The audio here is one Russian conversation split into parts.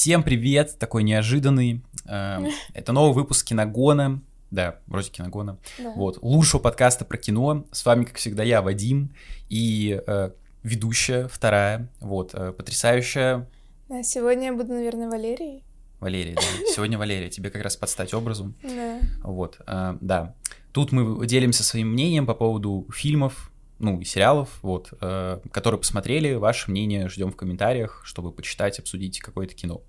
Всем привет, такой неожиданный. Э, Это новый выпуск Киногона. Да, вроде Киногона. Да. Вот, лучшего подкаста про кино. С вами, как всегда, я, Вадим, и э, ведущая, вторая, вот, э, потрясающая Да, сегодня я буду, наверное, Валерией. Валерия. да. Сегодня Валерия, тебе как раз подстать образу. Да. Вот, э, да. Тут мы делимся своим мнением по поводу фильмов, ну и сериалов, вот, э, которые посмотрели. Ваше мнение ждем в комментариях, чтобы почитать, обсудить какое-то кино.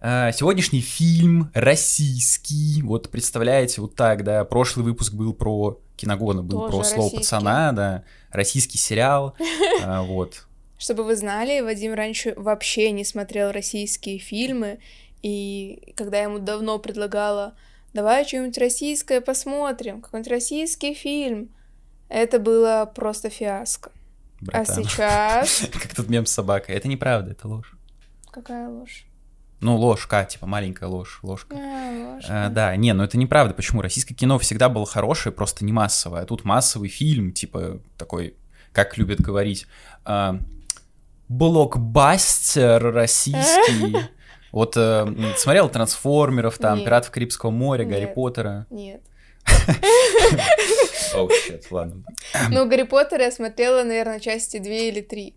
Э, Сегодняшний фильм российский, вот представляете, вот так, да, прошлый выпуск был про киногона, был Тоже про слово российский. пацана, да, российский сериал, э, вот. Чтобы вы знали, Вадим раньше вообще не смотрел российские фильмы, и когда я ему давно предлагала, давай что-нибудь российское посмотрим, какой-нибудь российский фильм, это было просто фиаско. А братан. сейчас... Как тут мем с собакой. Это неправда, это ложь. Какая ложь? Ну, ложка, типа маленькая ложь, ложка. А. Э, да, не, ну это неправда. Почему? Российское кино всегда было хорошее, просто не массовое. А тут массовый фильм, типа такой, как любят говорить, э, блокбастер российский. Вот э, смотрел трансформеров, там. Пиратов Карибского моря, Гарри. Поттера. Нет. Оу, щет, ладно. Ну, Гарри Поттера я смотрела, наверное, части две или три.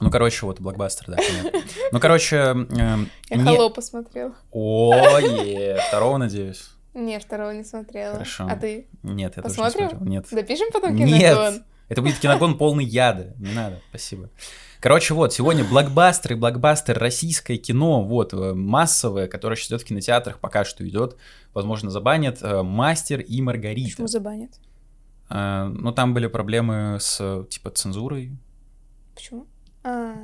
Ну, короче, вот блокбастер, да, понятно. Ну, короче, эм, Я не- Холопа смотрела. О, е, второго, надеюсь. Не, второго не смотрела. Хорошо. А ты? Нет, я тоже Посмотрим? не смотрел. Нет. Допишем потом Нет, киногон? это будет киногон полный яда. Не надо, спасибо. Короче, вот, сегодня блокбастер и блокбастер российское кино, вот, э, массовое, которое сейчас идет в кинотеатрах, пока что идет, возможно, забанят, э, «Мастер и Маргарита». Почему забанят? Э, Ну, там были проблемы с, типа, цензурой. Почему? А,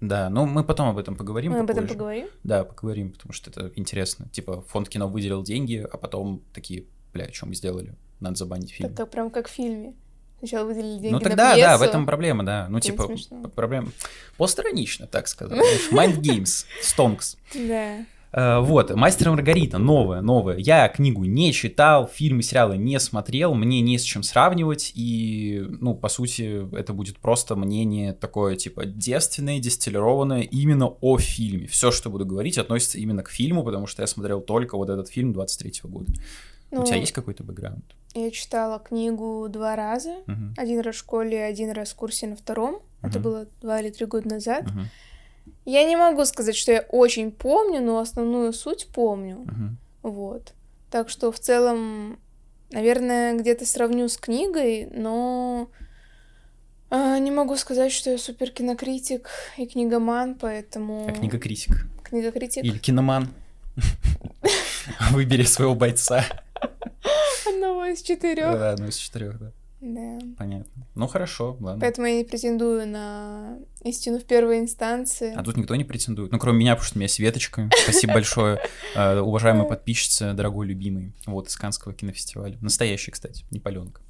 Да, ну, мы потом об этом поговорим мы об этом попозже. поговорим? Да, поговорим, потому что это интересно. Типа, фонд кино выделил деньги, а потом такие, бля, что мы сделали? Надо забанить фильм. Так как прям как в фильме. Сначала выделили деньги Ну на тогда, пьесу. да, в этом проблема, да. Ну, Это типа, смешно. проблема. Постранично, так сказать. Mind Games, Stonks. Да. Э, Вот, Мастер и Маргарита, новая, новая. Я книгу не читал, фильмы, сериалы не смотрел, мне не с чем сравнивать, и, ну, по сути, это будет просто мнение такое, типа, девственное, дистиллированное именно о фильме. Все, что буду говорить, относится именно к фильму, потому что я смотрел только вот этот фильм 23 года. Ну, У тебя есть какой-то бэкграунд? Я читала книгу два раза. Мгм, Один раз в школе, один раз в курсе на втором. Это Мгм. было два или три года назад. мгм, Я не могу сказать, что я очень помню, но основную суть помню. мгм. Вот. Так что в целом, наверное, где-то сравню с книгой, но а, не могу сказать, что я супер кинокритик и книгоман, поэтому... А книга критик? Книгокритик. Или киноман? Выбери своего бойца. Одного из четырех. Да, одну из четырех, да. Да. Понятно. Ну хорошо, ладно. Поэтому я не претендую на истину в первой инстанции. А тут никто не претендует. Ну, кроме меня, потому что у меня Светочка. Спасибо большое, э, уважаемая подписчица, дорогой любимый. Вот, из Канского кинофестиваля. Настоящий, кстати, не паленка.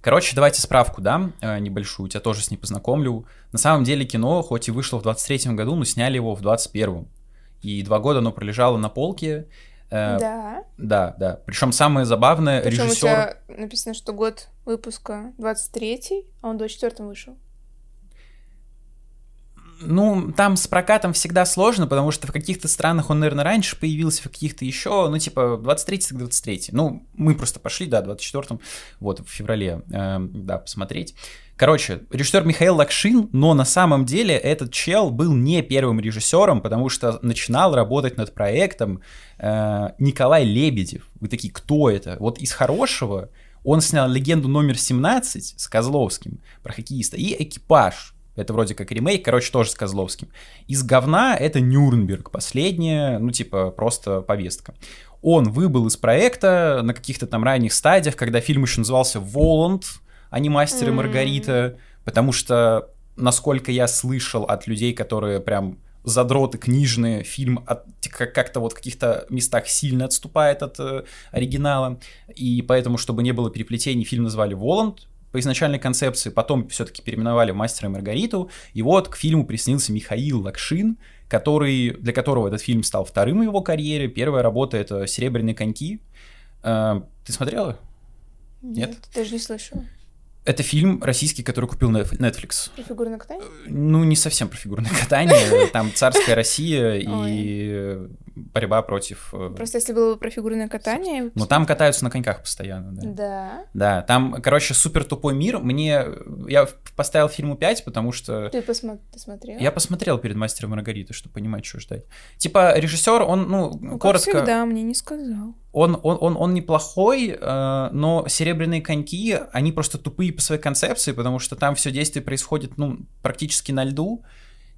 Короче, давайте справку дам э, небольшую, тебя тоже с ней познакомлю. На самом деле кино, хоть и вышло в 23-м году, но сняли его в 21-м. И два года оно пролежало на полке. Э, Да. Да, да. Причем самое забавное, Причем у режиссер... тебя написано, что год выпуска 23-й, а он в 24-м вышел. Ну, там с прокатом всегда сложно, потому что в каких-то странах он, наверное, раньше появился, в каких-то еще, ну, типа, 23 так 23 Ну, мы просто пошли, да, в 24-м, вот, в феврале, э, да, посмотреть. Короче, режиссер Михаил Лакшин, но на самом деле этот чел был не первым режиссером, потому что начинал работать над проектом э, Николай Лебедев. Вы такие, кто это? Вот из хорошего он снял «Легенду номер 17» с Козловским про хоккеиста и «Экипаж». Это вроде как ремейк, короче, тоже с Козловским. Из говна это Нюрнберг, последняя, ну, типа, просто повестка. Он выбыл из проекта на каких-то там ранних стадиях, когда фильм еще назывался «Воланд», а не «Мастер и. Маргарита», потому что, насколько я слышал от людей, которые прям задроты книжные, фильм от- как- как-то вот в каких-то местах сильно отступает от э, оригинала, и поэтому, чтобы не было переплетений, фильм назвали «Воланд», по изначальной концепции, потом все-таки переименовали в «Мастера и Маргариту», и вот к фильму приснился Михаил Лакшин, который, для которого этот фильм стал вторым в его карьере. Первая работа — это «Серебряные коньки». Э, Ты смотрела? Нет? Даже не слышала. Это фильм российский, который купил Netflix. Про фигурное катание? Ну, не совсем про фигурное катание. Там царская Россия и борьба против... э, Просто если было бы про фигурное катание... Ну, там катаются на коньках постоянно, да. Да. Да, там, короче, супер тупой мир. Мне... Я поставил фильму 5, потому что... Ты, посмо... ты смотрел? Я посмотрел перед «Мастером Маргаритой», чтобы понимать, что ждать. Типа, режиссер, он, ну, Ну, как коротко... всегда, мне не сказал. Он, он, он, он неплохой, э, но «Серебряные коньки», они просто тупые по своей концепции, потому что там все действие происходит, ну, практически на льду.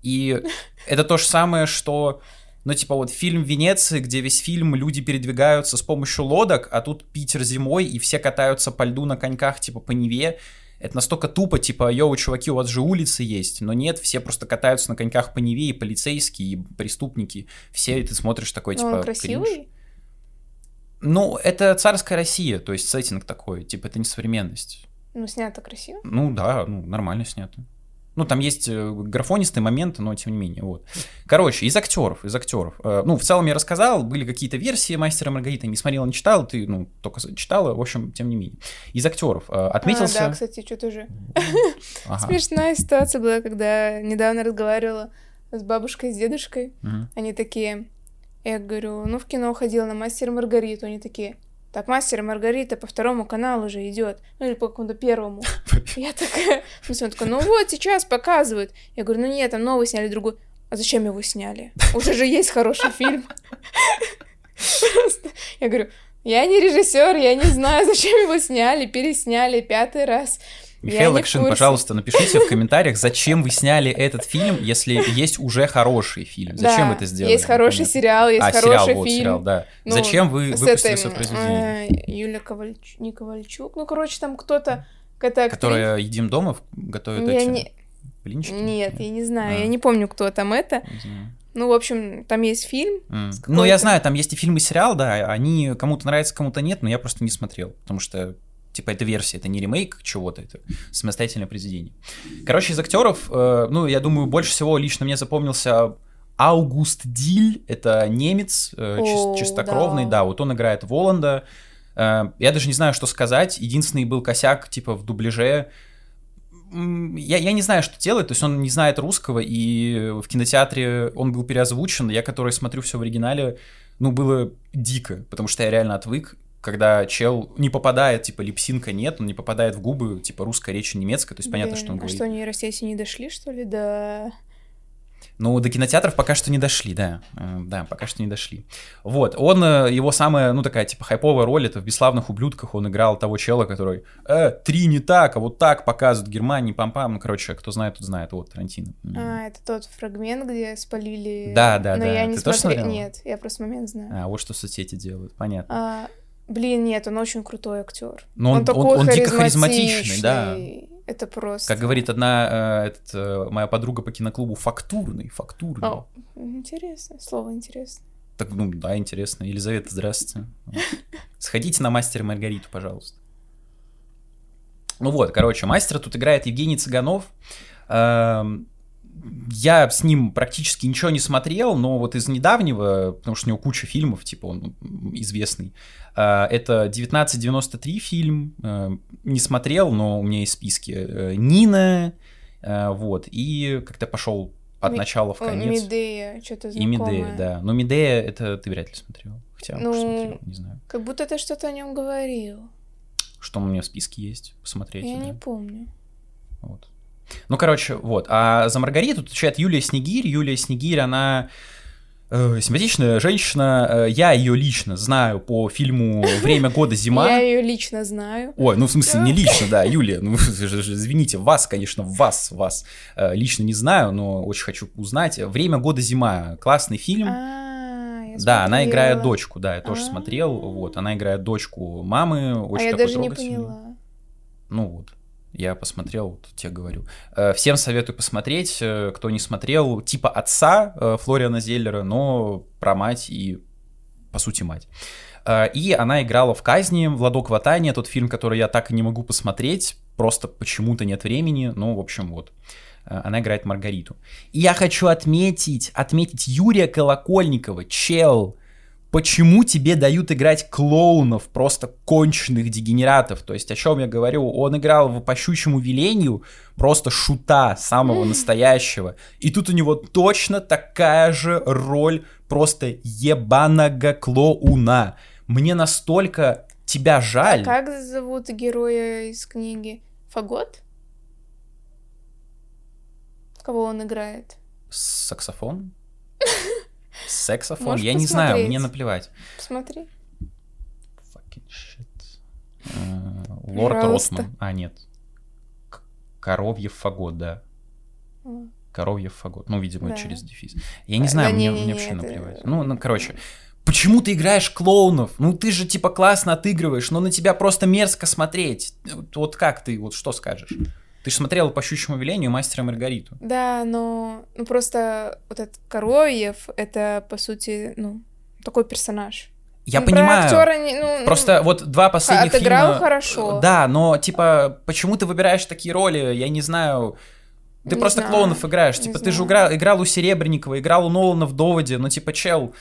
И это то же самое, что, ну, типа, вот фильм «Венеции», где весь фильм люди передвигаются с помощью лодок, а тут Питер зимой, и все катаются по льду на коньках, типа, по Неве. Это настолько тупо, типа, йоу, чуваки, у вас же улицы есть. Но нет, все просто катаются на коньках по Неве, и полицейские, и преступники. Все, и ты смотришь такой, Но типа, он кринж. красивый? Ну, это царская Россия, то есть сеттинг такой, типа, это не современность. Ну, снято красиво. Ну да, ну, нормально снято. Ну, там есть э, графонистые моменты, но тем не менее, вот. Короче, из актеров, из актеров. Э, Ну, в целом я рассказал, были какие-то версии Мастера и Маргариты, не смотрела, не читала, ты, ну, только читала, в общем, тем не менее. Из актеров э, отметился... А, да, кстати, что-то уже. Ага. Смешная ситуация была, когда недавно разговаривала с бабушкой с дедушкой. Мгм. Они такие, я говорю, ну в кино ходила на Мастер и Маргариту. Они такие, так Мастер и Маргарита по второму каналу уже идет. Ну или по какому-то первому. Я такая, в смысле, он такой, ну вот сейчас показывают. Я говорю, ну нет, там новый сняли другой. А зачем его сняли? Уже же есть хороший фильм. Просто Я говорю, я не режиссер, я не знаю, зачем его сняли, пересняли пятый раз. Михаил курсе. пожалуйста, напишите в комментариях, зачем вы сняли этот фильм, если есть уже хороший фильм. Зачем Да, это сделали? Есть хороший Непонятно. сериал, есть а, хороший сериал, вот, фильм. сериал, да. Ну, Зачем вы выпустили свое произведение? э, Юля Ковальчук, не Ковальчук, ну, короче, там кто-то, актриса. Которая едим дома готовит Я эти не- блинчики? Нет, я не знаю, А. я не помню, кто там это. Ну, в общем, там есть фильм. С Ну, я знаю, там есть и фильм, и сериал, да, они кому-то нравятся, кому-то нет, но я просто не смотрел, потому что, типа, это версия, это не ремейк чего-то, это самостоятельное произведение. Короче, из актеров, э, ну, я думаю, больше всего лично мне запомнился Аугуст Диль, это немец, э, О, чистокровный, да. да, вот он играет Воланда. Э, я даже не знаю, что сказать, единственный был косяк, типа, в дубляже, я, я не знаю, что делать, то есть он не знает русского, и в кинотеатре он был переозвучен, я, который смотрю все в оригинале, ну, было дико, потому что я реально отвык, когда чел не попадает, типа, липсинка нет, он не попадает в губы, типа, русская речь и немецкая, то есть понятно, Блин, что он а говорит. что, нейросети не дошли, что ли, до... Ну, до кинотеатров пока что не дошли, да. Э, Да, пока что не дошли. Вот, он, э, его самая, ну, такая, типа, хайповая роль, это в «Бесславных ублюдках» он играл того чела, который, э, три не так, а вот так показывают Германии, пам-пам, ну, короче, кто знает, тот знает, вот, Тарантино. А, это тот фрагмент, где спалили... Да, да, Но да. я не Ты смотрела? Нет, я просто момент знаю. А, вот что соцсети делают, понятно. А, блин, нет, он очень крутой актер. Но он, он, такой он дико харизматичный, да. Это просто... Как говорит одна, э, этот, э, моя подруга по киноклубу, фактурный, фактурный. О, интересно, слово интересно. Так, ну, да, интересно. Елизавета, здравствуйте. Сходите на мастера и Маргариту, пожалуйста. Ну вот, короче, мастера тут играет Евгений Цыганов. Эм, Я с ним практически ничего не смотрел, но вот из недавнего, потому что у него куча фильмов, типа он известный, это 1993 фильм, э, не смотрел, но у меня есть списки. Э, Нина, э, вот, и как-то пошел от Ми- начала в конец. Медея, что-то И знакомое. Медея, да. Но Медея это ты вряд ли смотрел. Хотя, может, Ну, смотрел, не знаю. Как будто ты что-то о нем говорил. Что у меня в списке есть, посмотреть. Я да. не помню. Вот. Ну, короче, вот. А за Маргариту отвечает Юлия Снегирь. Юлия Снегирь, она э, симпатичная женщина. Э, Я ее лично знаю по фильму «Время года зима». Я ее лично знаю. Ой, ну в смысле не лично, да, Юлия, ну извините, вас, конечно, вас, вас э, лично не знаю, но очень хочу узнать. «Время года зима» классный фильм. А, Да, она играет дочку, да, я тоже А. смотрел. Вот, она играет дочку мамы, А очень такой трогательный. Ну вот, я посмотрел, вот тебе говорю. Э, Всем советую посмотреть, э, кто не смотрел, типа отца э, Флориана Зеллера, но про мать и, по сути, мать. И она играла в «Казни», «Владок Ватания», тот фильм, который я так и не могу посмотреть, просто почему-то нет времени, ну, в общем, вот. Она играет Маргариту. И я хочу отметить, отметить Юрия Колокольникова, чел, почему тебе дают играть клоунов, просто конченых дегенератов? То есть, о чем я говорю? Он играл в «По щучьему велению» просто шута самого настоящего. И тут у него точно такая же роль просто ебаного клоуна. Мне настолько тебя жаль. А как зовут героя из книги? Фагот? Кого он играет? Саксофон? Саксофон? Я не знаю, мне наплевать. Посмотри. Fucking shit. Лорд Росман. А, нет. Коровьев фагот, да. Коровьев фагот. Ну, видимо, да. через дефис. Я не знаю, да, мне, не, не, мне вообще это... наплевать. Ну, ну, короче, Почему ты играешь клоунов? Ну ты же типа классно отыгрываешь, но на тебя просто мерзко смотреть. Вот как ты, вот что скажешь? Ты же смотрела по щучьему велению мастера Маргариту. Да, но ну просто вот этот Коровьев это по сути ну такой персонаж. Я ну, понимаю. Актера не, ну, Просто ну, вот два последних отыграл фильма. хорошо. Да, но типа почему ты выбираешь такие роли? Я не знаю. Ты не просто знаю. клоунов играешь. Не типа знаю. ты же играл, играл у Серебренникова, играл у Нолана в Доводе, но типа чел,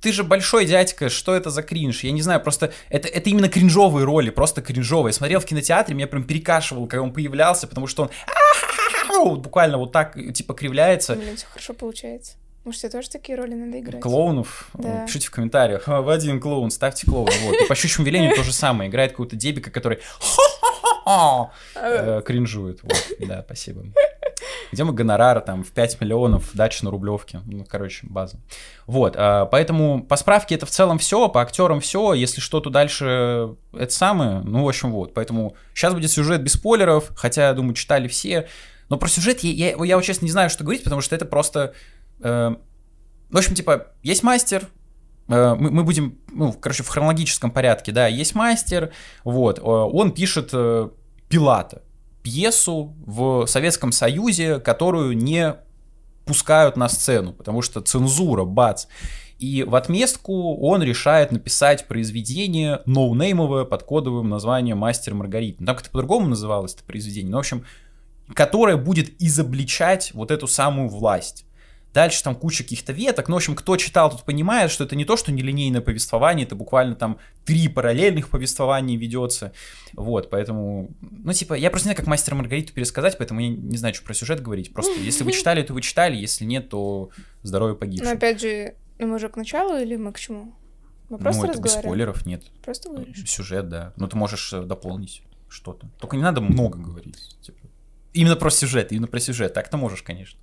ты же большой дядька, что это за кринж? Я не знаю, просто это, это именно кринжовые роли, просто кринжовые. Я смотрел в кинотеатре, меня прям перекашивал, когда он появлялся, потому что он буквально вот так, типа, кривляется. Блин, все хорошо получается. Может, тебе тоже такие роли надо играть? Клоунов? Да. Пишите в комментариях. Вадим клоун, ставьте клоун. Вот. И по щучьему велению то же самое. Играет какого-то дебика, который э, кринжует. Вот. Да, спасибо. Где мы гонорар там в 5 миллионов, дача на Рублевке. Ну, короче, база. Вот, а, поэтому по справке это в целом все, по актерам все. Если что-то дальше, это самое. Ну, в общем, вот. Поэтому сейчас будет сюжет без спойлеров, хотя, я думаю, читали все. Но про сюжет я, я, я вот честно не знаю, что говорить, потому что это просто... Э, в общем, типа, есть мастер, э, мы, мы будем, ну, короче, в хронологическом порядке, да, есть мастер, вот, э, он пишет э, Пилата, пьесу в Советском Союзе, которую не пускают на сцену, потому что цензура, бац. И в отместку он решает написать произведение ноунеймовое под кодовым названием «Мастер Маргарита». Ну, там как-то по-другому называлось это произведение, но, в общем, которое будет изобличать вот эту самую власть. Дальше там куча каких-то веток. Ну, в общем, кто читал, тот понимает, что это не то, что нелинейное повествование, это буквально там три параллельных повествования ведется. Вот, поэтому, ну, типа, я просто не знаю, как мастер Маргариту пересказать, поэтому я не знаю, что про сюжет говорить. Просто, если вы читали, то вы читали, если нет, то здоровье погибшим. Но опять же, ну, мы уже к началу или мы к чему? Мы просто ну, это без спойлеров, нет. Просто говоришь. Сюжет, да. Ну, ты можешь э, дополнить что-то. Только не надо много говорить. Типа. Именно про сюжет, именно про сюжет. Так-то можешь, конечно.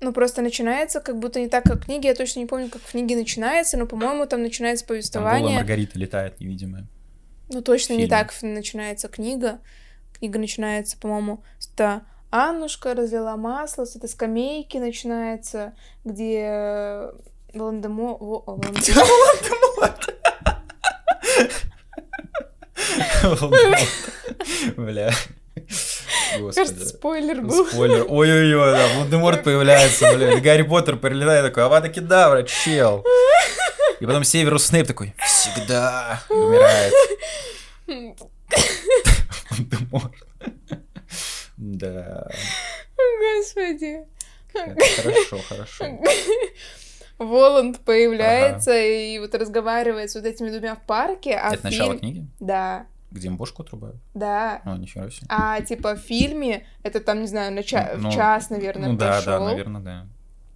Ну, просто начинается как будто не так, как в книге. Я точно не помню, как в книге начинается, но, по-моему, там начинается повествование. Там Маргарита летает невидимая. Ну, точно не так начинается книга. Книга начинается, по-моему, с Аннушка разлила масло, с этой скамейки начинается, где Волан-де-Мо... Бля. Кажется, спойлер был. Спойлер. Ой-ой-ой, да, Волдеморт появляется, блин. Гарри Поттер прилетает такой, Авада Кедавра, чел. И потом Северус Снейп такой, всегда умирает. Волдеморт. Да. Господи. Хорошо, хорошо. Воланд появляется ага. и вот разговаривает с вот этими двумя в парке. А Это фильм... начало книги? Да. Где им бошку отрубают? Да. О, ничего себе. А, типа, в фильме, это там, не знаю, на ча- ну, в час, наверное, Ну да, да, наверное, да.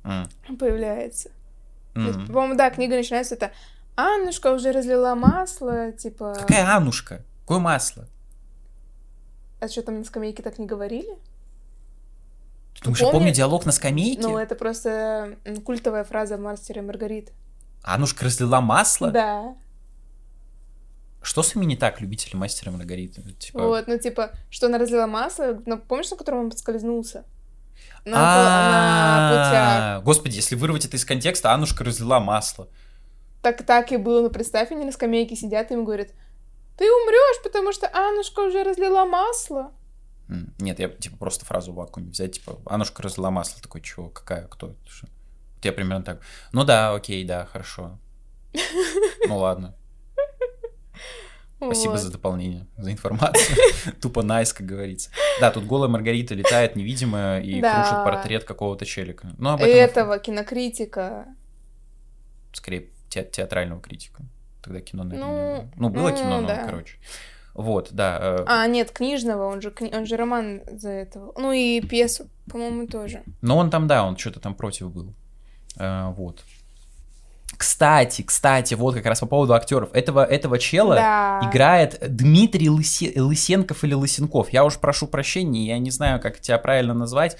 Mm. Появляется. Mm. Есть, по-моему, да, книга начинается, это Аннушка уже разлила масло, типа... Какая Аннушка? Какое масло? А что, там на скамейке так не говорили? Ты думаешь, я помню диалог на скамейке? Ну, это просто культовая фраза Мастера Маргарит. Аннушка разлила масло? Да. Что с ними не так, любители мастера Маргариты? Типа... Вот, ну типа, что она разлила масло, ну, помнишь, на котором он подскользнулся? На, на путях. Господи, если вырвать это из контекста, Аннушка разлила масло. Так так и было, ну представь, они на скамейке сидят и им говорят, ты умрешь, потому что Аннушка уже разлила масло. Нет, я типа просто фразу в вакууме взять, типа, Аннушка разлила масло, такой, чего, какая, кто, что? Я примерно так. Ну да, окей, да, хорошо. Ну ладно. Спасибо вот. за дополнение, за информацию. Тупо найс, как говорится. Да, тут голая Маргарита летает невидимая и да. крушит портрет какого-то челика. Ну, об этом... Этого, кинокритика. Скорее, те- театрального критика. Тогда кино, наверное, Ну. Ну, было ну, кино, но, да. короче. Вот, да. э, А, нет, книжного, он же, кни- он же роман за этого. Ну и пьесу, по-моему, тоже. Но он там, да, он что-то там против был. Э, вот. Кстати, кстати, вот как раз по поводу актеров. Этого, этого чела Да. играет Дмитрий Лысе- Лысенков или Лысенков. Я уж прошу прощения, я не знаю, как тебя правильно назвать.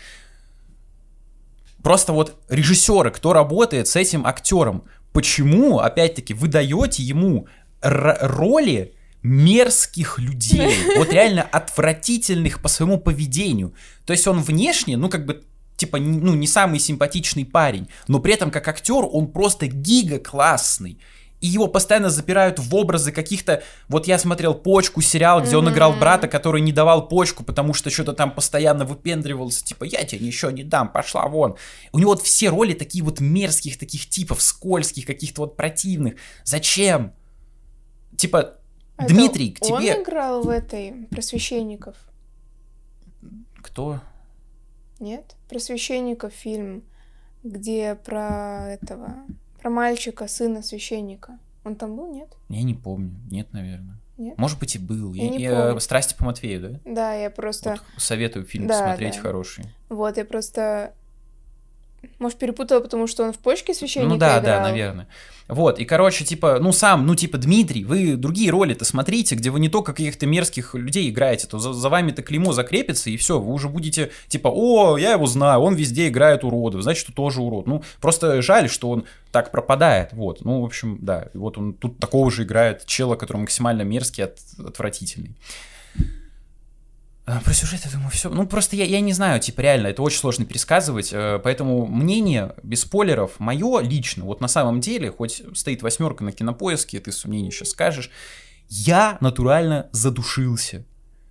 Просто вот режиссеры, кто работает с этим актером, почему, опять-таки, вы даете ему роли мерзких людей, вот реально отвратительных по своему поведению. То есть он внешне, ну как бы типа, ну, не самый симпатичный парень, но при этом как актер он просто гига классный. И его постоянно запирают в образы каких-то... Вот я смотрел «Почку» сериал, где он играл брата, который не давал почку, потому что что-то там постоянно выпендривался, типа, я тебе ничего не дам, пошла вон. У него вот все роли такие вот мерзких таких типов, скользких, каких-то вот противных. Зачем? Типа, Это Дмитрий, к тебе... Он играл в этой про священников. Кто? Нет? Про священников фильм, где про этого, про мальчика, сына священника. Он там был, нет? Я не помню. Нет, наверное. Нет? Может быть и был. Я Я- не я- помню. Страсти по Матвею, да? Да, я просто... Вот советую фильм Да, посмотреть, да. хороший. Вот, я просто... Может, перепутала, потому что он в почке священника Ну да, играл? да, наверное. Вот, и, короче, типа, ну сам, ну типа, Дмитрий, вы другие роли-то смотрите, где вы не только каких-то мерзких людей играете, то за, за вами-то клеймо закрепится, и все, вы уже будете, типа, о, я его знаю, он везде играет уродов, значит, что тоже урод. Ну, просто жаль, что он так пропадает, вот. Ну, в общем, да, и вот он тут такого же играет чела, который максимально мерзкий, от- отвратительный. А, Про сюжет, я думаю, все. Ну, просто я, я не знаю, типа, реально, это очень сложно пересказывать. э, Поэтому мнение, без спойлеров, мое лично, вот на самом деле, хоть стоит восьмерка на кинопоиске, ты с мнение сейчас скажешь, я натурально задушился.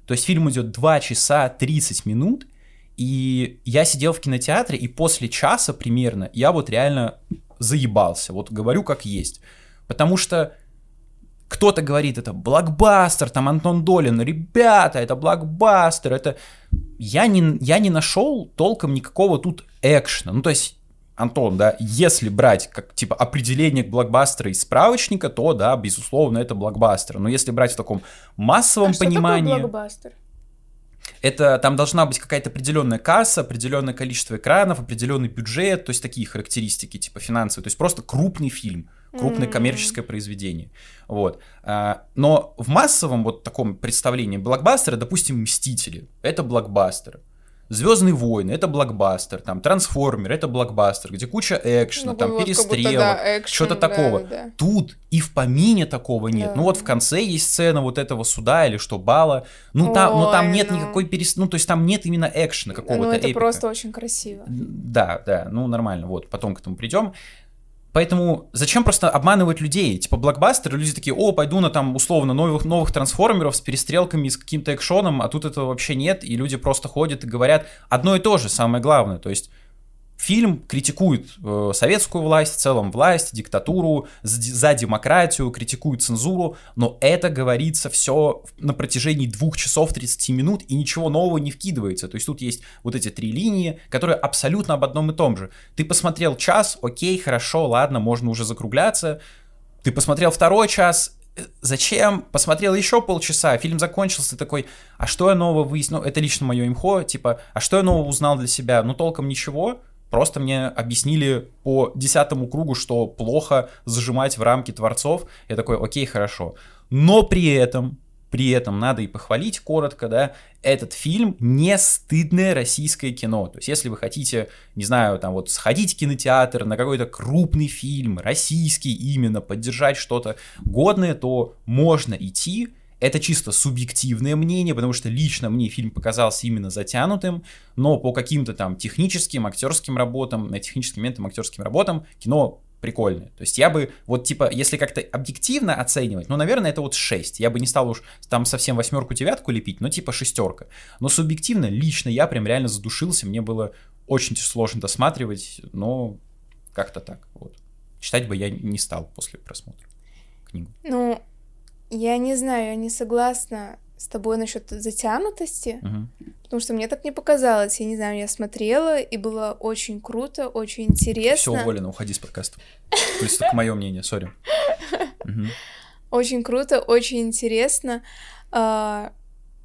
То есть фильм идет 2 часа 30 минут, и я сидел в кинотеатре, и после часа примерно я вот реально заебался. Вот говорю как есть. Потому что кто-то говорит, это блокбастер, там Антон Долин, ребята, это блокбастер, это... Я не, я не нашел толком никакого тут экшена. Ну, то есть, Антон, да, если брать как, типа, определение блокбастера из справочника, то, да, безусловно, это блокбастер. Но если брать в таком массовом а что понимании... такое блокбастер? Это там должна быть какая-то определенная касса, определенное количество экранов, определенный бюджет, то есть такие характеристики, типа финансовые, то есть просто крупный фильм, крупное М. коммерческое произведение. Вот. А, Но в массовом вот таком представлении блокбастера, допустим, Мстители, это блокбастер. Звездные войны это блокбастер, там Трансформер это блокбастер, где куча экшена, Ну, там вот перестрелок, да, экшен, что-то да, такого. да. Тут и в помине такого нет. Да. Ну вот в конце есть сцена вот этого суда или что, бала. Ну, там, но там Ой, нет ну. никакой перес... Ну, то есть там нет именно экшена какого-то Ну, это эпика. просто очень красиво. Да, да, ну нормально, вот, потом к этому придем. Поэтому зачем просто обманывать людей? Типа блокбастеры, люди такие, о, пойду на там условно новых, новых трансформеров с перестрелками, с каким-то экшоном, а тут этого вообще нет, и люди просто ходят и говорят одно и то же, самое главное. То есть фильм критикует э, советскую власть, в целом власть, диктатуру, за, демократию, критикует цензуру, но это говорится все на протяжении двух часов 30 минут, и ничего нового не вкидывается. То есть тут есть вот эти три линии, которые абсолютно об одном и том же. Ты посмотрел час, окей, хорошо, ладно, можно уже закругляться. Ты посмотрел второй час, э, Зачем? Посмотрел еще полчаса, фильм закончился, такой, а что я нового выяснил? Ну, это лично мое имхо, типа, а что я нового узнал для себя? Ну, толком ничего, Просто мне объяснили по десятому кругу, что плохо зажимать в рамки творцов. Я такой, окей, хорошо. Но при этом, при этом надо и похвалить коротко, да, этот фильм не стыдное российское кино. То есть, если вы хотите, не знаю, там вот сходить в кинотеатр на какой-то крупный фильм, российский именно, поддержать что-то годное, то можно идти. Это чисто субъективное мнение, потому что лично мне фильм показался именно затянутым, но по каким-то там техническим, актерским работам, на техническим моментам, актерским работам кино прикольное. То есть я бы, вот типа, если как-то объективно оценивать, ну, наверное, это вот 6. Я бы не стал уж там совсем восьмерку-девятку лепить, но типа шестерка. Но субъективно, лично я прям реально задушился, мне было очень сложно досматривать, но как-то так, вот. Читать бы я не стал после просмотра книгу. Ну, я не знаю, я не согласна с тобой насчет затянутости, Мгм. потому что мне так не показалось. Я не знаю, я смотрела, и было очень круто, очень Все, интересно. уволено, уходи с подкаста. То есть только мое мнение, сори. Очень круто, очень интересно. А,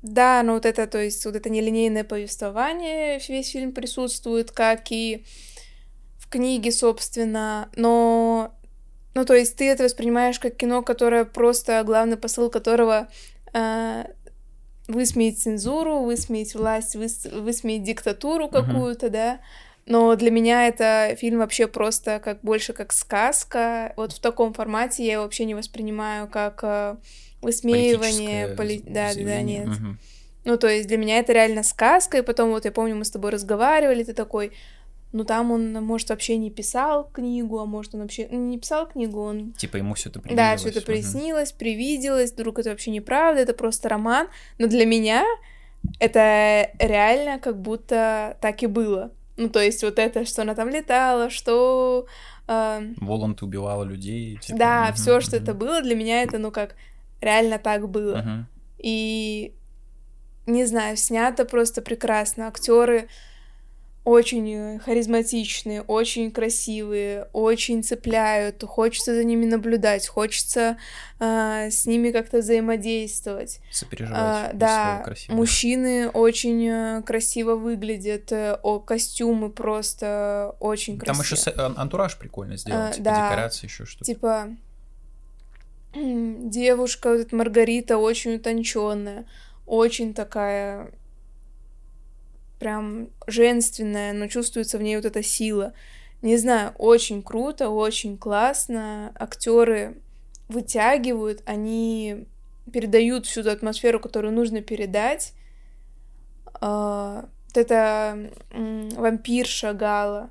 да, но вот это, то есть вот это нелинейное повествование, весь фильм присутствует, как и в книге, собственно, но, ну, то есть ты это воспринимаешь как кино, которое просто, главный посыл которого а, высмеять цензуру, высмеять власть, выс- высмеять диктатуру какую-то, да, но для меня это фильм вообще просто как больше как сказка. Вот в таком формате я его вообще не воспринимаю как э, высмеивание. Поли- Да, да, нет. Мгм. Ну, то есть для меня это реально сказка, и потом вот я помню, мы с тобой разговаривали, ты такой, ну там он, может, вообще не писал книгу, а может, он вообще ну, не писал книгу, он Типа ему все это да, привиделось. все это приснилось, привиделось, вдруг это вообще неправда, это просто роман. Но для меня это реально как будто так и было. Ну, то есть вот это, что она там летала, что... э, Воланд убивала людей. типа, да, мгм, все, что мгм. это было, для меня это, ну, как реально так было. Мгм. И не знаю, снято просто прекрасно. Актеры очень э, харизматичные, очень красивые, очень цепляют. Хочется за ними наблюдать, хочется э, с ними как-то взаимодействовать. А, Сопереживать. есть да, мужчины очень э, красиво выглядят, э, о, костюмы просто очень Там еще красивые. с- ан- антураж прикольно сделан, А, типа да. декорации, еще что-то. Типа девушка, вот эта Маргарита, очень утонченная, очень такая прям женственная, но чувствуется в ней вот эта сила. Не знаю, очень круто, очень классно. Актеры вытягивают, они передают всю ту атмосферу, которую нужно передать. А, вот эта вампирша Гала,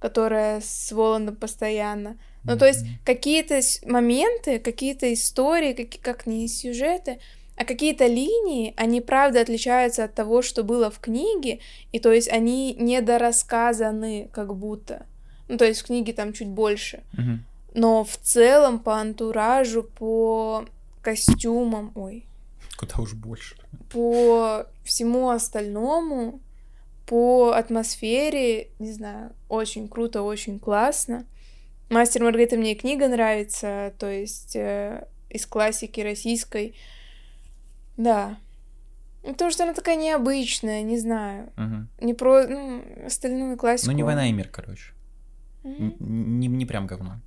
которая с Воландом постоянно. Ну, то есть какие-то моменты, какие-то истории, каки- как не сюжеты, а какие-то линии, они правда отличаются от того, что было в книге, и то есть они недорассказаны как будто. Ну, то есть в книге там чуть больше. Мгм. Но в целом по антуражу, по костюмам, ой, Куда уж больше. по всему остальному, по атмосфере, не знаю, очень круто, очень классно. Мастер Маргарита мне и книга нравится, то есть э, из классики российской. Да. Потому что она такая необычная, не знаю. Мгм. Не про ну, остальную классику. Ну, не война и мир, короче. Н- Не, не прям говно.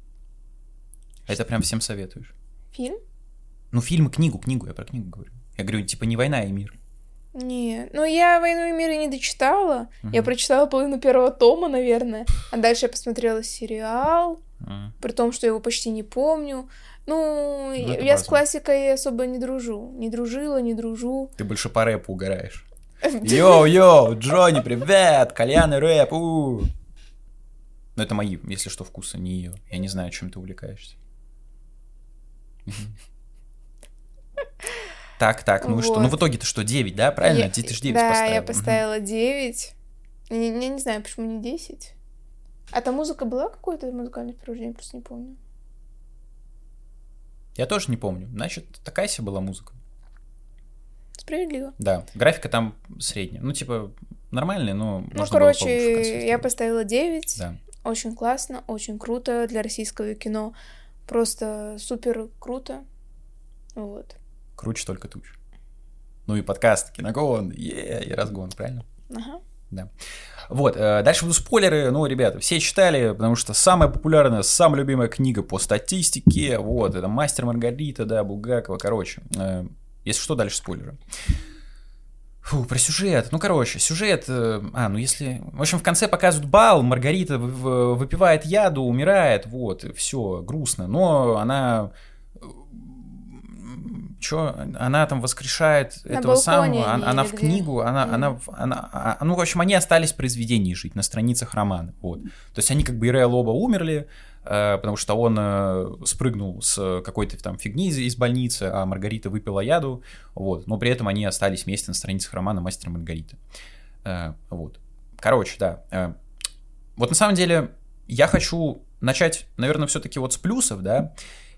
Это прям всем советуешь. Фильм? Ну, фильм и книгу, книгу, я про книгу говорю. Я говорю, типа, не война и мир. Не, ну я «Войну и мир» и не дочитала. Я Мгм. прочитала половину первого тома, наверное. А дальше я посмотрела сериал. М. при том, что я его почти не помню. Ну, я, это я с база. классикой особо не дружу. Не дружила, не дружу. Ты больше по рэпу угораешь. Йоу-йоу, Джонни, привет! Кальян и рэп, у Ну, это мои, если что, вкусы, не ее. Я не знаю, чем ты увлекаешься. Так, так, ну и что? Ну, в Вот. итоге-то что, 9, да? Правильно? Я- Ты, ты ж 9 да, поставила. я Мгм. поставила 9. Я, не- я не знаю, почему не 10. А там музыка была какое-то музыкальное сопровождение, просто не помню. Я тоже не помню. Значит, такая себе была музыка. Справедливо. Да, графика там средняя. Ну, типа, нормальная, но можно ну, было короче, получше в конце я поставила 9. Да. Очень классно, очень круто для российского кино. Просто супер круто. Вот. Круче только туч. Ну и подкаст, киногон, е и разгон, правильно? Ага. Вот, э, дальше будут спойлеры. Ну, ребята, все читали, потому что самая популярная, самая любимая книга по статистике. Вот, это «Мастер Маргарита», да, Булгакова. Короче, э, если что, дальше спойлеры. Фу, про сюжет. Ну, короче, сюжет... э, А, ну если... В общем, в конце показывают бал, Маргарита выпивает яду, умирает, вот, все, грустно. Но она... Чё, она там воскрешает На этого самого, балконе она, они она или в книгу, она, Мгм. она, она, а- ну, в общем, они остались в произведении жить, на страницах романа, вот. То есть они как бы и Рея Лоба умерли, э, потому что он э, спрыгнул с какой-то там фигни из, из больницы, а Маргарита выпила яду, вот. Но при этом они остались вместе на страницах романа «Мастер Маргарита». Э, вот. Короче, да. вот на самом деле я хочу начать, наверное, все-таки вот с плюсов, да,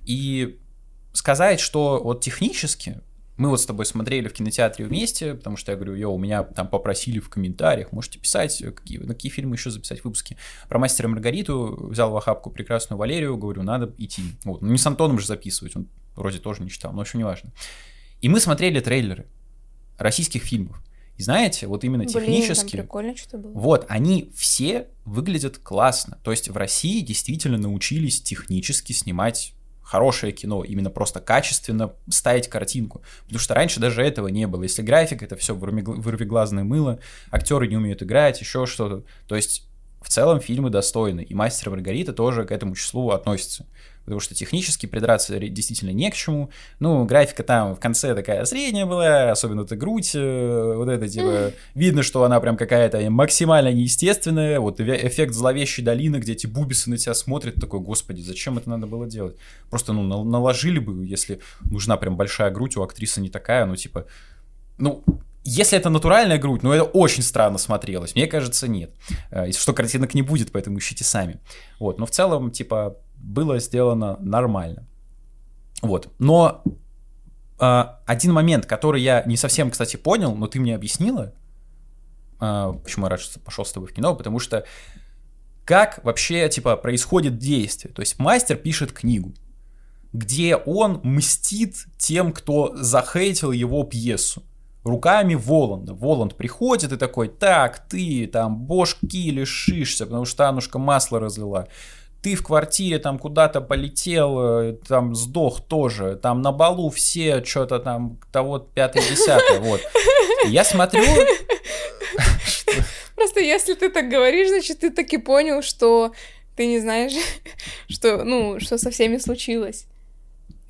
и сказать, что вот технически мы вот с тобой смотрели в кинотеатре вместе, потому что я говорю, йоу, у меня там попросили в комментариях, можете писать, какие, на какие фильмы еще записать выпуски. Про «Мастера Маргариту» взял в охапку прекрасную Валерию, говорю, надо идти. Вот, ну не с Антоном же записывать, он вроде тоже не читал, но еще не важно. И мы смотрели трейлеры российских фильмов. И знаете, вот именно Блин, технически... прикольно что-то было. Вот, они все выглядят классно. То есть в России действительно научились технически снимать хорошее кино, именно просто качественно ставить картинку. Потому что раньше даже этого не было. Если график, это все вырвиглазное мыло, актеры не умеют играть, еще что-то. То есть в целом фильмы достойны. И «Мастер Маргарита» тоже к этому числу относится потому что технически придраться действительно не к чему. Ну, графика там в конце такая средняя была, особенно эта грудь, э, вот это, типа, видно, что она прям какая-то максимально неестественная, вот эффект зловещей долины, где эти бубисы на тебя смотрят, такой, господи, зачем это надо было делать? Просто, ну, наложили бы, если нужна прям большая грудь, у актрисы не такая, ну, типа, ну, если это натуральная грудь, ну это очень странно смотрелось. Мне кажется, нет. Э, что картинок не будет, поэтому ищите сами. Вот, но в целом, типа, было сделано нормально. Вот. Но э, один момент, который я не совсем, кстати, понял, но ты мне объяснила, э, почему я рад, что пошел с тобой в кино, потому что как вообще, типа, происходит действие. То есть мастер пишет книгу, где он мстит тем, кто захейтил его пьесу руками Воланда. Воланд приходит и такой, так, ты там бошки лишишься, потому что Анушка масло разлила ты в квартире там куда-то полетел, э, там сдох тоже, там на балу все что-то там того пятое десятое, вот. Я смотрю... Просто если ты так говоришь, значит, ты таки понял, что ты не знаешь, что, ну, что со всеми случилось.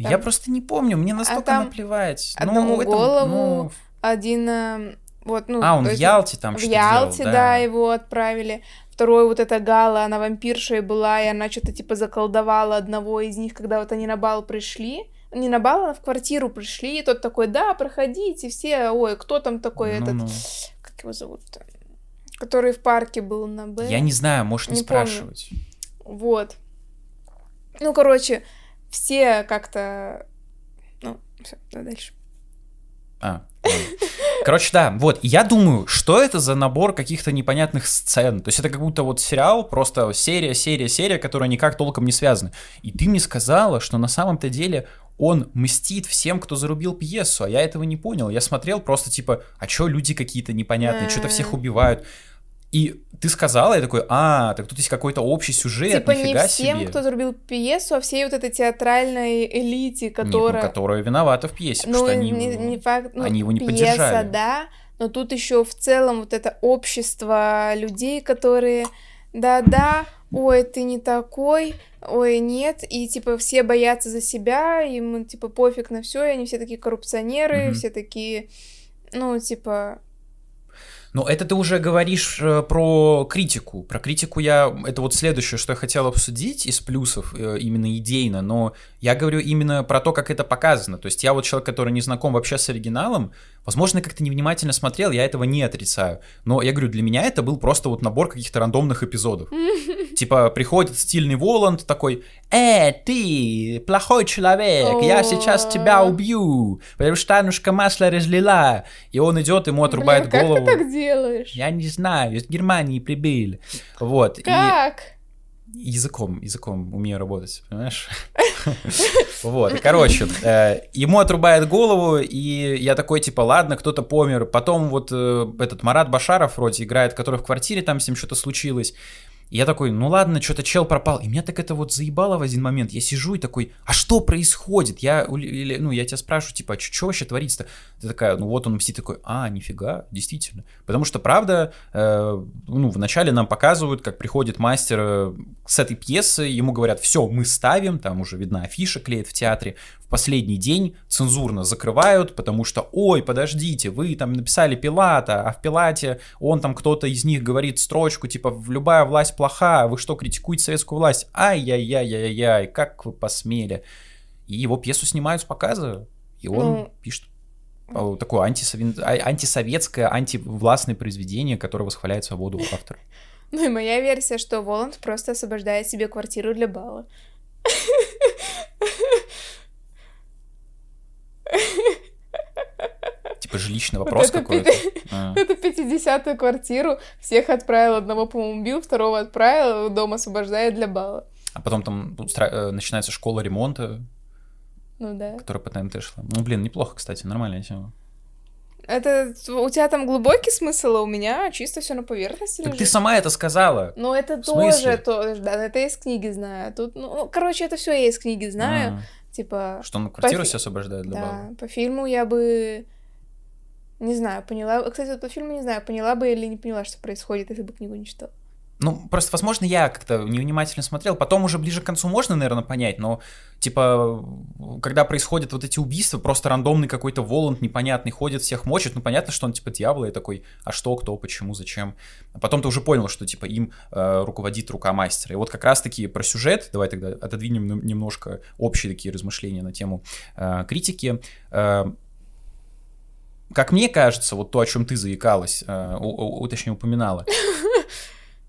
Там. Я просто не помню, мне настолько а наплевать. Ну, одному ну, голову, ну... один э, вот, ну, а, он в Ялте там В Ялте, делал, да. да, его отправили. Второй вот эта Гала, она вампиршей была, и она что-то типа заколдовала одного из них, когда вот они на бал пришли. Не на бал, а в квартиру пришли, и тот такой, да, проходите, все, ой, кто там такой ну, этот, ну. как его зовут-то, который в парке был на Б. Я не знаю, можешь не, не спрашивать. Помню. Вот. Ну, короче, все как-то, ну, все, дальше. А, Короче, да, вот, я думаю, что это за набор каких-то непонятных сцен. То есть это как будто вот сериал, просто серия, серия, серия, которая никак толком не связаны. И ты мне сказала, что на самом-то деле он мстит всем, кто зарубил пьесу, а я этого не понял. Я смотрел просто типа, а чё люди какие-то непонятные, что-то всех убивают. И ты сказала, я такой, а, так тут есть какой-то общий сюжет, типа нифига не всем, себе. кто зарубил пьесу, а всей вот этой театральной элите, которая... Нет, ну, которая виновата в пьесе, ну, потому что они, не, не факт, ну, они его не пьеса, поддержали. да, но тут еще в целом вот это общество людей, которые, да-да, ой, ты не такой, ой, нет, и типа все боятся за себя, им типа пофиг на все, и они все такие коррупционеры, mm-hmm. все такие, ну, типа, но это ты уже говоришь э, про критику. Про критику я... Это вот следующее, что я хотел обсудить из плюсов э, именно идейно, но я говорю именно про то, как это показано. То есть я вот человек, который не знаком вообще с оригиналом, возможно, как-то невнимательно смотрел, я этого не отрицаю. Но я говорю, для меня это был просто вот набор каких-то рандомных эпизодов. Типа приходит стильный Воланд такой, «Э, ты, плохой человек, я сейчас тебя убью, потому что Анушка масло разлила». И он идет, ему отрубает голову. как ты так делаешь? Я не знаю, из Германии прибили. Вот. Как? Языком, языком умею работать, понимаешь? Вот, короче, э, ему отрубает голову, и я такой, типа, ладно, кто-то помер. Потом вот э, этот Марат Башаров вроде играет, который в квартире, там с ним что-то случилось. Я такой, ну ладно, что-то чел пропал. И меня так это вот заебало в один момент. Я сижу и такой, а что происходит? Я, или, ну, я тебя спрашиваю, типа, а что вообще творится-то? Ты такая, ну вот он мстит такой, а, нифига, действительно. Потому что, правда, э, ну, вначале нам показывают, как приходит мастер э, с этой пьесы, ему говорят, все, мы ставим, там уже видна афиша клеит в театре, последний день цензурно закрывают, потому что, ой, подождите, вы там написали Пилата, а в Пилате он там кто-то из них говорит строчку, типа, любая власть плоха, вы что, критикуете советскую власть? Ай-яй-яй-яй-яй, как вы посмели? И его пьесу снимают с показа, и он ну... пишет такое антисовет... А, антисоветское, антивластное произведение, которое восхваляет свободу автора. Ну и моя версия, что Воланд просто освобождает себе квартиру для бала. Типа жилищный вопрос это какой-то. А. Это 50-ю квартиру, всех отправил, одного, по-моему, убил, второго отправил, дом освобождает для бала. А потом там устра- э, начинается школа ремонта, Ну да. которая по ТНТ шла. Ну, блин, неплохо, кстати, нормальная тема. Это у тебя там глубокий смысл, а у меня чисто все на поверхности Так лежит. ты сама это сказала. Ну, это тоже, то, да, это я из книги знаю. Тут, ну, ну, короче, это все я из книги знаю. А, Типа, Что он квартиру себе освобождает для бала? да, по фильму я бы не знаю, поняла. Кстати, вот по фильму не знаю, поняла бы или не поняла, что происходит, если бы книгу не читала. Ну, просто, возможно, я как-то невнимательно смотрел. Потом уже ближе к концу можно, наверное, понять, но, типа, когда происходят вот эти убийства, просто рандомный какой-то Воланд непонятный ходит, всех мочит, ну, понятно, что он, типа, дьявол, и такой, а что, кто, почему, зачем. А потом ты уже понял, что, типа, им э, руководит рука мастера. И вот как раз-таки про сюжет, давай тогда отодвинем нем- немножко общие такие размышления на тему э, критики. Э, как мне кажется, вот то, о чем ты заикалась, э, у- у- точнее, упоминала,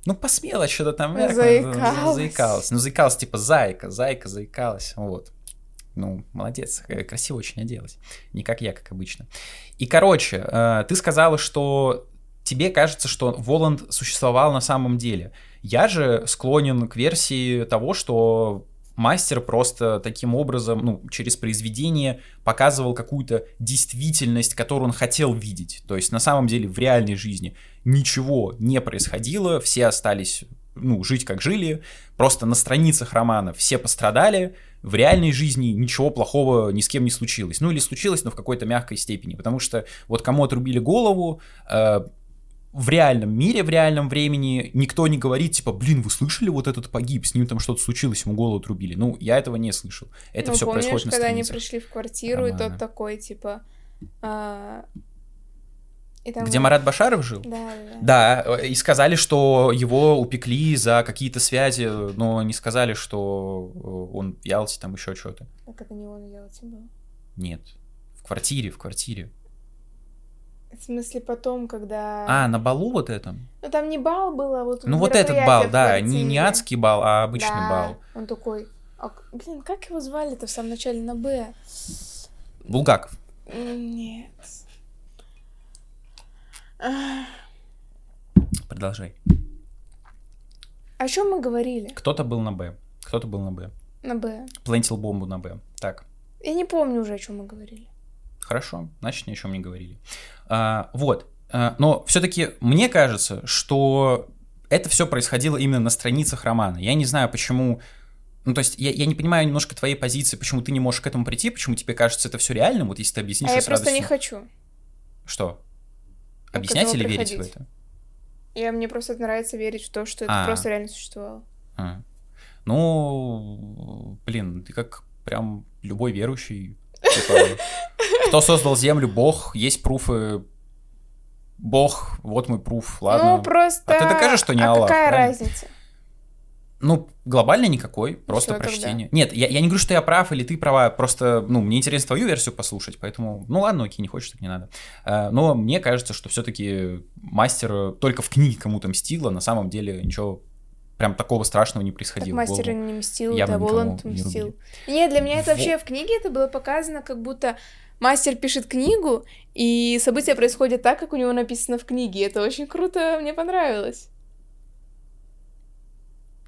ну, посмела что-то там. Заикалась. Заикалась. Ну, заикалась, типа, зайка, зайка заикалась, вот. Ну, молодец, э, красиво очень оделась. Не как я, как обычно. И, короче, э, ты сказала, что тебе кажется, что Воланд существовал на самом деле. Я же склонен к версии того, что мастер просто таким образом, ну, через произведение показывал какую-то действительность, которую он хотел видеть. То есть на самом деле в реальной жизни ничего не происходило, все остались, ну, жить как жили, просто на страницах романа все пострадали, в реальной жизни ничего плохого ни с кем не случилось. Ну или случилось, но в какой-то мягкой степени, потому что вот кому отрубили голову, э, в реальном мире, в реальном времени никто не говорит, типа, блин, вы слышали, вот этот погиб, с ним там что-то случилось, ему голову отрубили. Ну, я этого не слышал. Это ну, все помнишь, происходит на когда они страницах. пришли в квартиру, и романа. тот такой, типа... а, и там Где Марат Башаров жил? Да, да, да. И сказали, что его упекли за какие-то связи, но не сказали, что э, он в Ялте, там еще что-то. Так это не он в Ялте был. Нет. В квартире, в квартире. В смысле, потом, когда... А, на балу вот этом? Ну, там не бал был, а вот Ну, вот этот бал, да, не, не адский бал, а обычный Да, бал. он такой... «А блин, как его звали-то в самом начале на Б? Булгаков. Нет. Продолжай. О чем мы говорили? Кто-то был на Б, кто-то был на Б. На Б. Плентил бомбу на Б. Так, Я не помню уже, о чем мы говорили. хорошо, значит, ни о чем не говорили. А, вот, А, но все-таки мне кажется, что это все происходило именно на страницах романа. Я не знаю, почему... Ну, то есть, я, я не понимаю немножко твоей позиции, почему ты не можешь к этому прийти, почему тебе кажется это все реальным, вот если ты объяснишь а я просто не радостью. хочу. Что? Объяснять или верить в приходить. это? Я мне просто нравится верить в то, что это А. просто реально существовало. А. Ну, блин, ты как прям любой верующий. Типа, кто создал землю? Бог. Есть пруфы. Бог, вот мой пруф, ладно. Ну, просто... А ты докажешь, что не а Аллах, какая правильно? разница? Ну, глобально никакой, просто тогда. прочтение. Нет, я, я не говорю, что я прав или ты права, просто, ну, мне интересно твою версию послушать, поэтому, ну ладно, окей, не хочешь, так не надо. А, Но мне кажется, что все-таки мастер только в книге кому-то мстил, а на самом деле ничего прям такого страшного не Так происходило. мастер Голову не мстил, да, Воланд не мстил. рубили. Нет, для меня это Во- вообще в книге это было показано, как будто мастер пишет книгу, и события происходят так, как у него написано в книге. Это очень круто, мне понравилось.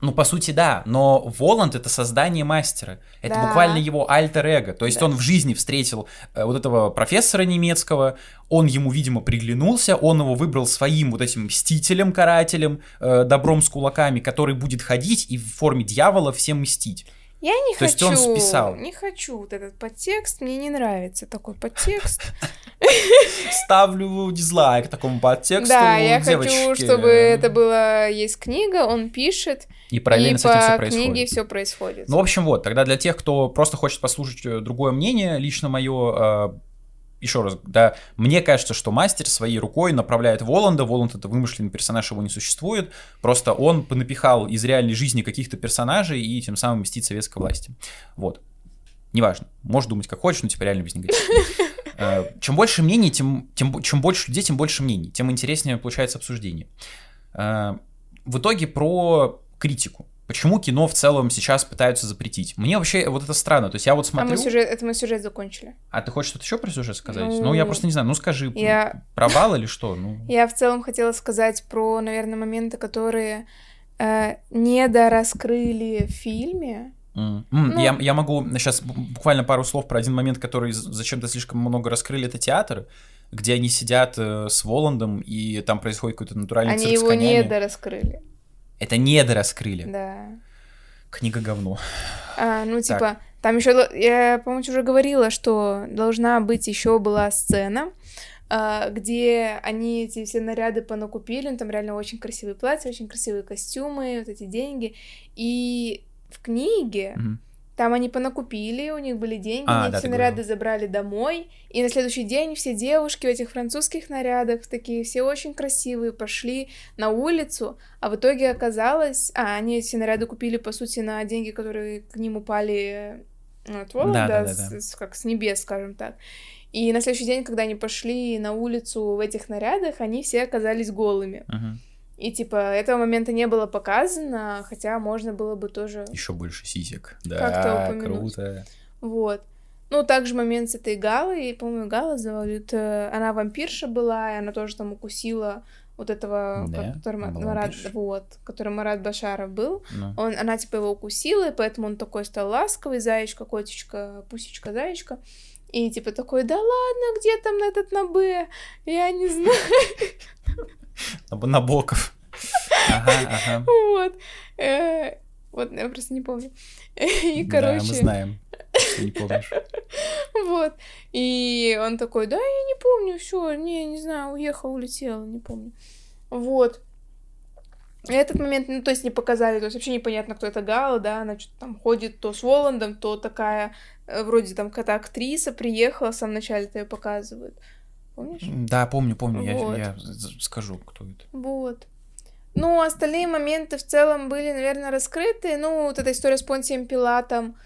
Ну, по сути, да, но Воланд это создание мастера. Это Да. буквально его альтер-эго. То есть Да. он в жизни встретил э, вот этого профессора немецкого, он ему, видимо, приглянулся, он его выбрал своим вот этим мстителем, карателем, э, добром с кулаками, который будет ходить и в форме дьявола всем мстить. Я не То есть хочу, он списал. не хочу вот этот подтекст, мне не нравится такой подтекст. Ставлю дизлайк такому подтексту. Да, я хочу, чтобы это было, есть книга, он пишет, И параллельно и с этим все происходит. книге все происходит. Ну, в общем, вот, тогда для тех, кто просто хочет послушать э, другое мнение, лично мое, еще раз, да, мне кажется, что мастер своей рукой направляет Воланда, Воланд это вымышленный персонаж, его не существует, просто он понапихал из реальной жизни каких-то персонажей и тем самым мстит советской власти. Вот. Неважно, можешь думать как хочешь, но типа реально без негатива. Э, Чем больше мнений, тем, тем, чем больше людей, тем больше мнений, тем интереснее получается обсуждение. Э, В итоге про критику. Почему кино в целом сейчас пытаются запретить? Мне вообще вот это странно. То есть я вот смотрю... А мы сюжет, это мы сюжет закончили. А ты хочешь что-то еще про сюжет сказать? Ну, Ну, я просто не знаю. Ну, скажи, я- провал или что? Ну, Я в целом хотела сказать про, наверное, моменты, которые э, недораскрыли в фильме. м. М, Ну- я, я могу сейчас буквально пару слов про один момент, который зачем-то слишком много раскрыли. Это театр, где они сидят э, с Воландом, и там происходит какой-то натуральный Они цирк его недораскрыли. Это недораскрыли. Да. Книга говно. А, ну, типа, там еще, я, по-моему, уже говорила, что должна быть еще была сцена, а, где они эти все наряды понакупили, ну, там реально очень красивые платья, очень красивые костюмы, вот эти деньги. И в книге Мгм. Там они понакупили, у них были деньги, А, они да, все наряды говорила. забрали домой, и на следующий день все девушки в этих французских нарядах, такие все очень красивые, пошли на улицу, а в итоге оказалось, а, они эти наряды купили, по сути, на деньги, которые к ним упали ну, от Воланда, Да-да-да-да. с- с- как с небес, скажем так. И на следующий день, когда они пошли на улицу в этих нарядах, они все оказались голыми. Мгм. И, типа, этого момента не было показано, хотя можно было бы тоже Еще больше сисек. Да, упомянуть. круто. Вот. Ну, также момент с этой Галой, и, по-моему, Гала зовут, э, она вампирша была, и она тоже там укусила вот этого, Да, который, Марат, вот, который Марат Башаров был. Ну. Он, она, типа, его укусила, и поэтому он такой стал ласковый, заячка, котичка, пусечка, заячка. И, типа, такой, да ладно, где там на этот на Б? Я не знаю. Наб- Набоков. Ага, ага. Вот. Э, Вот, я просто не помню. И, Да, короче... мы знаем, что не помнишь. Вот. И он такой, да, я не помню, все, не, не знаю, уехал, улетел, не помню. Вот. Этот момент, ну, то есть не показали, то есть вообще непонятно, кто это Гала, да, она что-то там ходит то с Воландом, то такая, э, вроде там какая-то актриса приехала, в самом начале-то ее показывают. Помнишь? Да, помню, помню, я, Вот. я з- скажу, кто это. Вот. Ну, остальные моменты в целом были, наверное, раскрыты. Ну, вот эта история с Понтием Пилатом.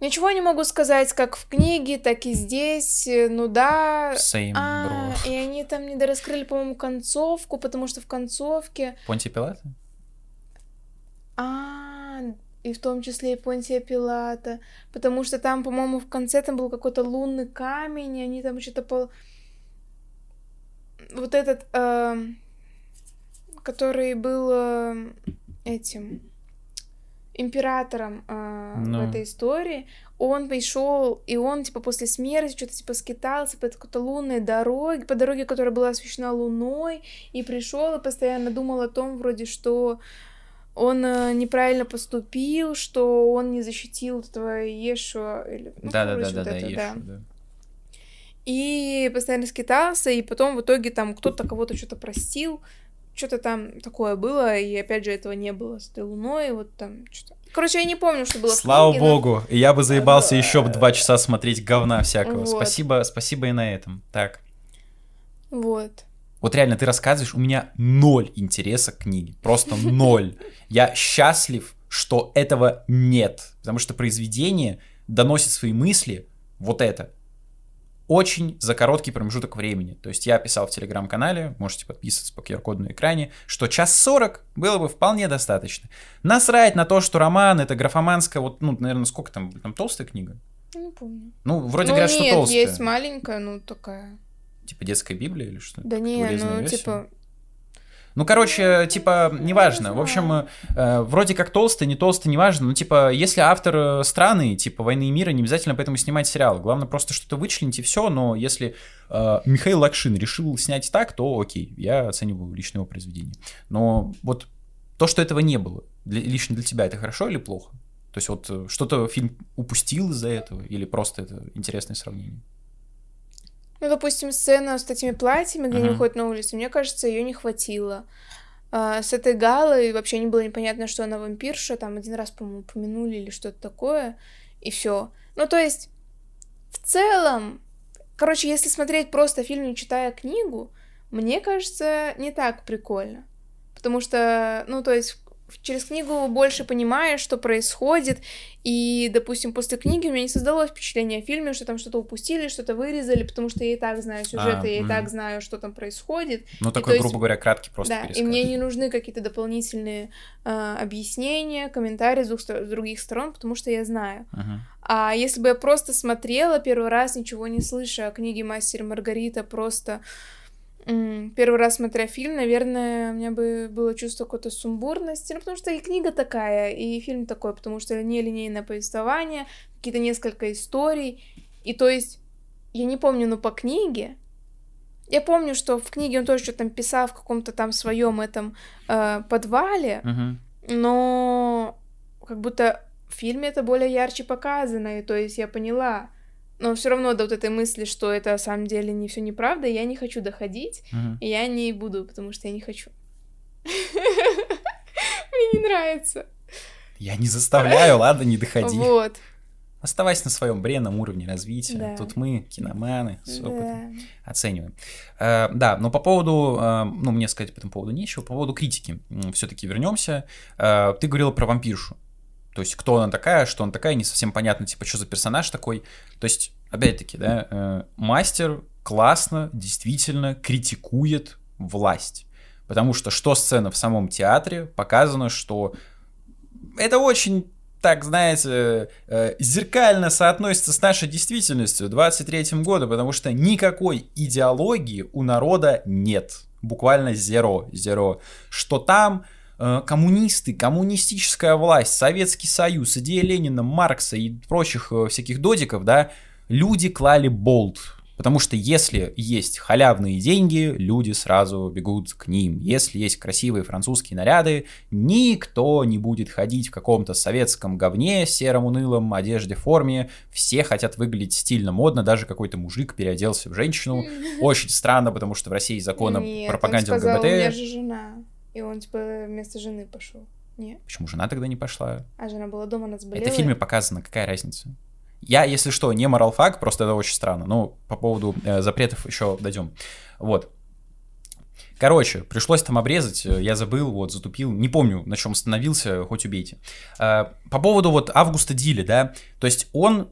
Ничего не могу сказать, как в книге, так и здесь. Ну да. Same, А, и они там не дораскрыли, по-моему, концовку, потому что в концовке... Понти Пилат? А, и в том числе и Понтия Пилата. Потому что там, по-моему, в конце там был какой-то лунный камень, и они там что-то по... Вот этот, эм, который был эм, этим императором э, Ну. в этой истории, он пришел, и он, типа, после смерти что-то, типа, скитался по какой-то лунной дороге, по дороге, которая была освещена луной, и пришел и постоянно думал о том, вроде, что он э, неправильно поступил, что он не защитил этого Ешуа. Или, ну, Да, да, да, да, вот да, это, Ешу, да. И постоянно скитался, и потом в итоге там кто-то кого-то что-то простил, что-то там такое было, и опять же этого не было с этой луной, вот там что-то. Короче, я не помню, что было в Слава книге, но- богу, и я бы заебался еще два часа смотреть говна всякого. Вот. Спасибо, спасибо и на этом. Так, Вот. вот реально ты рассказываешь, у меня ноль интереса к книге, просто ноль. Я счастлив, что этого нет, потому что произведение доносит свои мысли, вот это, очень за короткий промежуток времени. То есть я писал в телеграм-канале, можете подписываться по QR-коду на экране, что час 40 было бы вполне достаточно. Насрать на то, что роман это графоманская, вот, ну, наверное, сколько там, там толстая книга? Не помню. Ну, вроде ну, говорят, нет, что толстая. есть маленькая, ну такая. Типа детская Библия или что? Да не, ну версия? типа. Ну, короче, типа, неважно. Не В общем, э, вроде как толстый, не толстый, неважно. Ну, типа, если автор э, странный, типа, «Войны и мира», не обязательно поэтому снимать сериал. Главное просто что-то вычленить и все. Но если э, Михаил Лакшин решил снять так, то окей, я оцениваю лично его произведение. Но вот то, что этого не было, для- лично для тебя, это хорошо или плохо? То есть вот э, что-то фильм упустил из-за этого или просто это интересное сравнение? Ну, допустим, сцена с этими платьями, где они Мгм. выходят на улицу, мне кажется, ее не хватило. А, с этой Галой вообще не было непонятно, что она вампирша, там один раз, по-моему, упомянули или что-то такое, и все. Ну, то есть, в целом, короче, если смотреть просто фильм, не читая книгу, мне кажется, не так прикольно. Потому что, ну, то есть, через книгу больше понимаешь, что происходит, и, допустим, после книги у меня не создалось впечатление о фильме, что там что-то упустили, что-то вырезали, потому что я и так знаю сюжет, а, и я и так знаю, что там происходит. Ну, и такой, грубо говоря, краткий просто Да, и мне не нужны какие-то дополнительные э, объяснения, комментарии с, двух, с других сторон, потому что я знаю. Uh-huh. А если бы я просто смотрела первый раз, ничего не слыша о книге «Мастер Маргарита», просто Первый раз смотря фильм, наверное, у меня бы было чувство какой-то сумбурности, ну, потому что и книга такая, и фильм такой, потому что нелинейное повествование, какие-то несколько историй, и то есть, я не помню, но по книге, я помню, что в книге он тоже что-то там писал в каком-то там своем этом э, подвале, uh-huh. но как будто в фильме это более ярче показано, и то есть я поняла, но все равно до вот этой мысли, что это на самом деле не все неправда, я не хочу доходить, uh-huh. и я не буду, потому что я не хочу. Мне не нравится. Я не заставляю, ладно, не доходи. Вот. Оставайся на своем бренном уровне развития. Да. Тут мы, киноманы, с опытом, да. оцениваем. Э, да, но по поводу, э, ну, мне сказать по этому поводу нечего, по поводу критики все-таки вернемся. Э, ты говорила про вампиршу. То есть, кто она такая, что она такая, не совсем понятно, типа, что за персонаж такой. То есть, опять-таки, да, э, мастер классно, действительно критикует власть. Потому что что сцена в самом театре показано, что это очень так, знаете, э, зеркально соотносится с нашей действительностью 23 года, потому что никакой идеологии у народа нет. Буквально зеро, зеро. Что там Э, коммунисты, коммунистическая власть, Советский Союз, идея Ленина, Маркса и прочих э, всяких додиков, да, люди клали болт. Потому что если есть халявные деньги, люди сразу бегут к ним. Если есть красивые французские наряды, никто не будет ходить в каком-то советском говне, сером унылом одежде, форме. Все хотят выглядеть стильно, модно. Даже какой-то мужик переоделся в женщину. Очень странно, потому что в России закон о пропаганде ЛГБТ. И он, типа, вместо жены пошел. Нет. Почему жена тогда не пошла? А жена была дома, она заболела. Это в фильме показано, какая разница? Я, если что, не моралфак, просто это очень странно. Но по поводу э, запретов еще дойдем. Вот. Короче, пришлось там обрезать, э, я забыл, вот, затупил, не помню, на чем остановился, хоть убейте. Э, по поводу вот Августа Диля, да, то есть он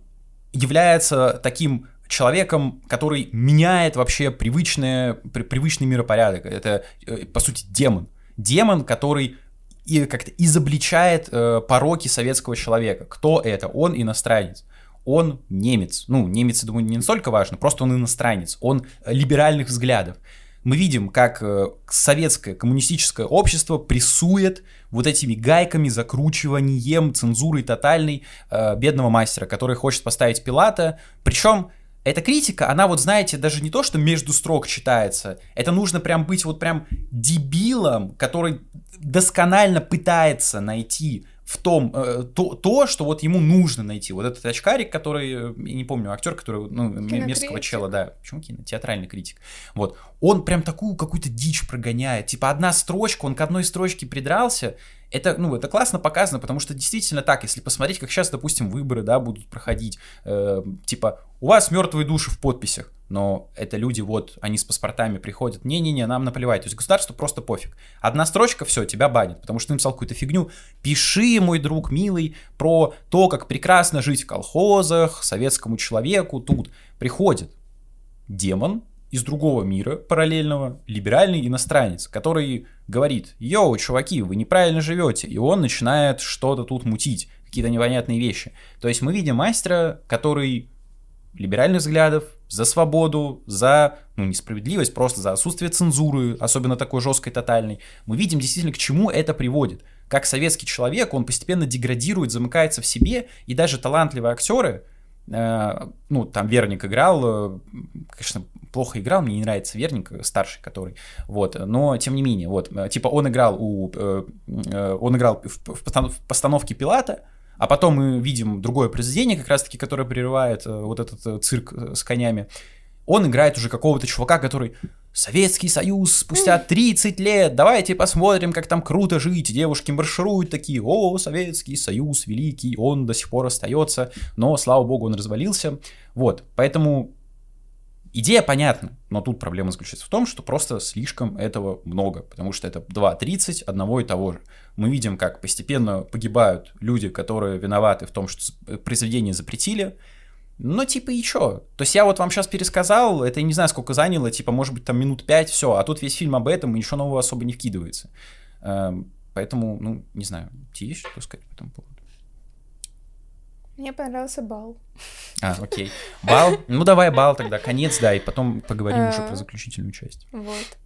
является таким человеком, который меняет вообще привычное, при, привычный миропорядок. Это, э, по сути, демон демон, который и как-то изобличает э, пороки советского человека. Кто это? Он иностранец. Он немец. Ну, немец, я думаю, не настолько важно, просто он иностранец. Он либеральных взглядов. Мы видим, как э, советское коммунистическое общество прессует вот этими гайками, закручиванием, цензурой тотальной э, бедного мастера, который хочет поставить Пилата. Причем эта критика, она вот, знаете, даже не то, что между строк читается, это нужно прям быть вот прям дебилом, который досконально пытается найти в том, э, то, то, что вот ему нужно найти. Вот этот очкарик, который, э, я не помню, актер, который, ну, мерзкого чела, да, почему кино, театральный критик. Вот, он прям такую какую-то дичь прогоняет. Типа одна строчка, он к одной строчке придрался, это, ну, это классно показано, потому что действительно так, если посмотреть, как сейчас, допустим, выборы, да, будут проходить, э, типа, у вас мертвые души в подписях, но это люди, вот, они с паспортами приходят, не-не-не, нам наплевать, то есть государству просто пофиг. Одна строчка, все, тебя банят, потому что ты написал какую-то фигню. Пиши, мой друг милый, про то, как прекрасно жить в колхозах, советскому человеку тут. Приходит демон, из другого мира, параллельного, либеральный иностранец, который говорит, йоу, чуваки, вы неправильно живете, и он начинает что-то тут мутить, какие-то непонятные вещи. То есть мы видим мастера, который либеральных взглядов, за свободу, за, ну, несправедливость, просто за отсутствие цензуры, особенно такой жесткой, тотальной. Мы видим действительно, к чему это приводит. Как советский человек, он постепенно деградирует, замыкается в себе, и даже талантливые актеры, э, ну, там Верник играл, э, конечно, плохо играл, мне не нравится Верник, старший который, вот, но тем не менее, вот, типа он играл у, э, э, он играл в, в постановке Пилата, а потом мы видим другое произведение, как раз-таки, которое прерывает э, вот этот цирк с конями. Он играет уже какого-то чувака, который Советский Союз спустя 30 лет, давайте посмотрим, как там круто жить. Девушки маршируют такие, о, Советский Союз великий, он до сих пор остается, но, слава богу, он развалился. Вот, поэтому Идея понятна, но тут проблема заключается в том, что просто слишком этого много, потому что это 2.30 одного и того же. Мы видим, как постепенно погибают люди, которые виноваты в том, что произведение запретили, но типа и чё? То есть я вот вам сейчас пересказал, это я не знаю, сколько заняло, типа, может быть, там минут пять, все, а тут весь фильм об этом, и ничего нового особо не вкидывается. Эм, поэтому, ну, не знаю, тебе есть что сказать по этому поводу? Мне понравился бал. А, окей. Бал? Ну, давай бал тогда, конец, да, и потом поговорим уже про А. заключительную часть. Вот.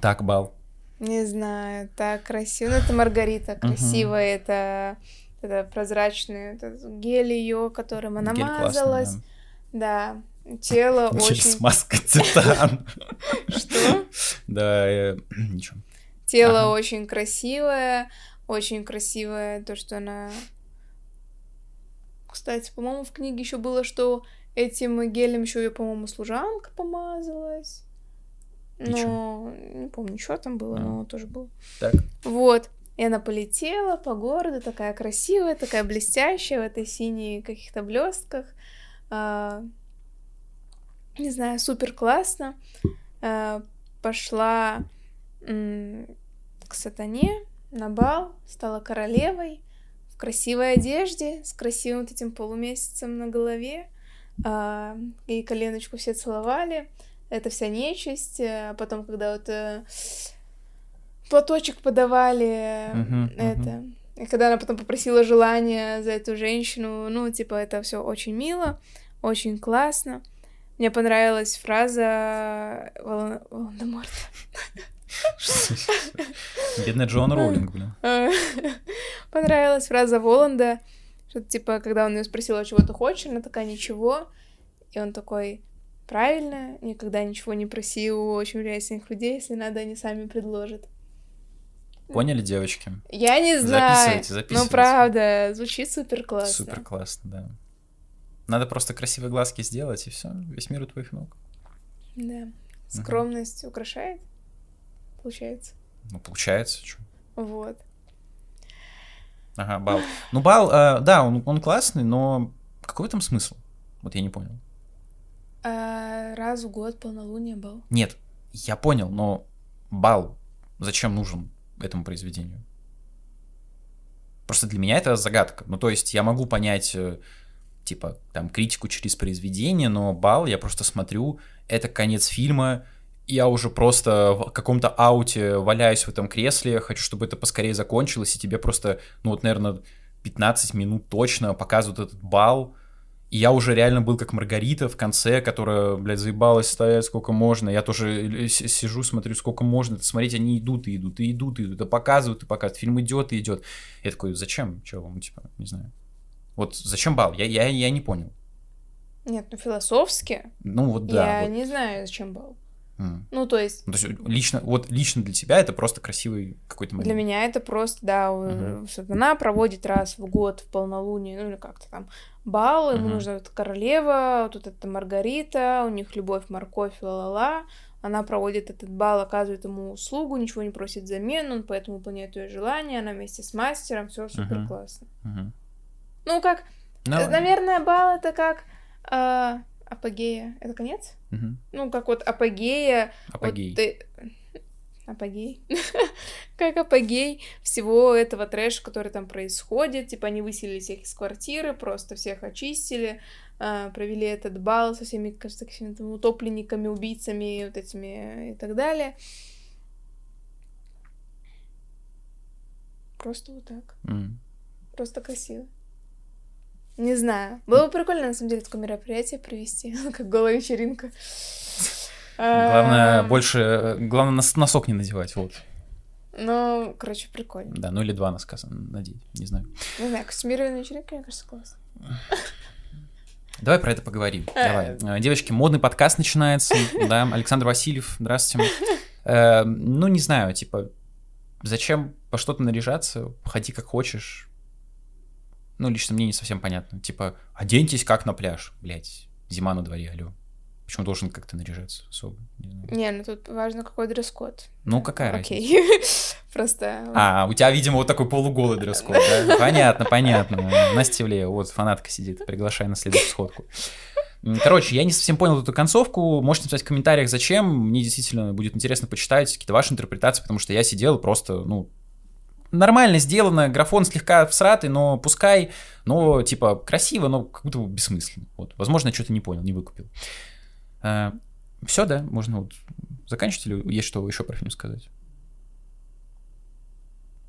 Так, бал. Не знаю, так красиво. Ну, это Маргарита красивая, это, это прозрачный этот гель ее, которым она Гель классный, мазалась. Да. Тело очень... смазка титан. Что? Да, э, ничего. Тело очень красивое, очень красивое то, что она... Кстати, по-моему, в книге еще было, что этим гелем еще ее, по-моему, служанка помазалась. Но не помню, что там было, А. но тоже было. Так, Вот. И она полетела по городу, такая красивая, такая блестящая в этой синей каких-то блестках. А, не знаю, супер классно. А, пошла м, к сатане на бал, стала королевой красивой одежде, с красивым вот этим полумесяцем на голове. А, и коленочку все целовали. Это вся нечисть. А потом, когда вот э, платочек подавали, Мгм, это. И когда она потом попросила желание за эту женщину, ну, типа, это все очень мило, очень классно. Мне понравилась фраза Волан- Волан-де-Морта. Бедный Джон Роулинг, блин. Э, Понравилась фраза Воланда, что типа, когда он ее спросил, а чего ты хочешь, она такая, ничего. И он такой, правильно, никогда ничего не проси у очень влиятельных людей, если надо, они сами предложат. Поняли, девочки? Я не знаю. Записывайте, записывайте. Ну, правда, звучит супер классно. Супер классно, да. Надо просто красивые глазки сделать, и все, весь мир у твоих ног. Да. Скромность украшает, получается. Ну, получается, чё. Вот. Ага, бал. Ну, бал, э, да, он, он классный, но какой там смысл? Вот я не понял. А, раз в год полнолуние был. Нет, я понял, но бал зачем нужен этому произведению? Просто для меня это загадка. Ну, то есть я могу понять, э, типа, там, критику через произведение, но бал я просто смотрю, это конец фильма, я уже просто в каком-то ауте валяюсь в этом кресле, хочу, чтобы это поскорее закончилось, и тебе просто, ну вот, наверное, 15 минут точно показывают этот бал, и я уже реально был как Маргарита в конце, которая, блядь, заебалась стоять сколько можно. Я тоже с- сижу, смотрю, сколько можно. Это смотреть, они идут и идут, и идут, и идут, и показывают, и показывают. Фильм идет и идет. Я такой, зачем? Чего вам, типа, не знаю. Вот зачем бал? Я, я, я не понял. Нет, ну философски Ну вот да. я вот. не знаю, зачем был. М. Ну, то есть, Ну, то есть лично, вот лично для тебя это просто красивый какой-то момент. для меня это просто, да, Мгм. сатана проводит раз в год в полнолуние, ну или как-то там бал, ему Мгм. нужна вот королева, вот эта Маргарита, у них любовь, морковь, ла-ла-ла. Она проводит этот бал, оказывает ему услугу, ничего не просит взамен, он поэтому выполняет ее желание, она вместе с мастером, все супер классно. Мгм. Ну, как, Ну, э, наверное, бал это как а, апогея. Это конец? мгм. Ну, как вот апогея. вот Апогей. ты- Апогей. как апогей всего этого трэша, который там происходит. Типа они выселили всех из квартиры, просто всех очистили, а, провели этот бал со всеми, кажется, какими-то утопленниками, убийцами, вот этими и так далее. Просто вот так. М. Просто красиво. Не знаю. Было бы прикольно, на самом деле, такое мероприятие провести, как голая вечеринка. Главное, больше, э, главное нос- носок не надевать, вот. Ну, короче, прикольно. Да, ну или два носка надеть, не знаю. Не знаю, костюмированная вечеринка, мне кажется, классно. Давай про это поговорим. Э. Давай. Э, Девочки, модный подкаст начинается. Да, Александр Васильев, здравствуйте. Ну, не знаю, типа, зачем по что-то наряжаться? Ходи как хочешь. Ну, лично мне не совсем понятно. Типа, оденьтесь как на пляж. Блять, зима на дворе, алё. Почему должен как-то наряжаться особо? Не. Не, ну тут важно, какой дресс-код. Ну, какая разница? Окей. Просто... А, у тебя, видимо, вот такой полуголый дресс-код, да? Понятно, понятно. Настя Ивлеева, вот фанатка сидит, приглашай на следующую сходку. Короче, я не совсем понял эту концовку. Можете написать в комментариях, зачем. Мне действительно будет интересно почитать какие-то ваши интерпретации, потому что я сидел просто, ну, нормально сделано, графон слегка всратый, но пускай, но типа красиво, но как будто бы бессмысленно. Вот. Возможно, я что-то не понял, не выкупил. А, все, да, можно вот заканчивать или есть что еще про фильм сказать?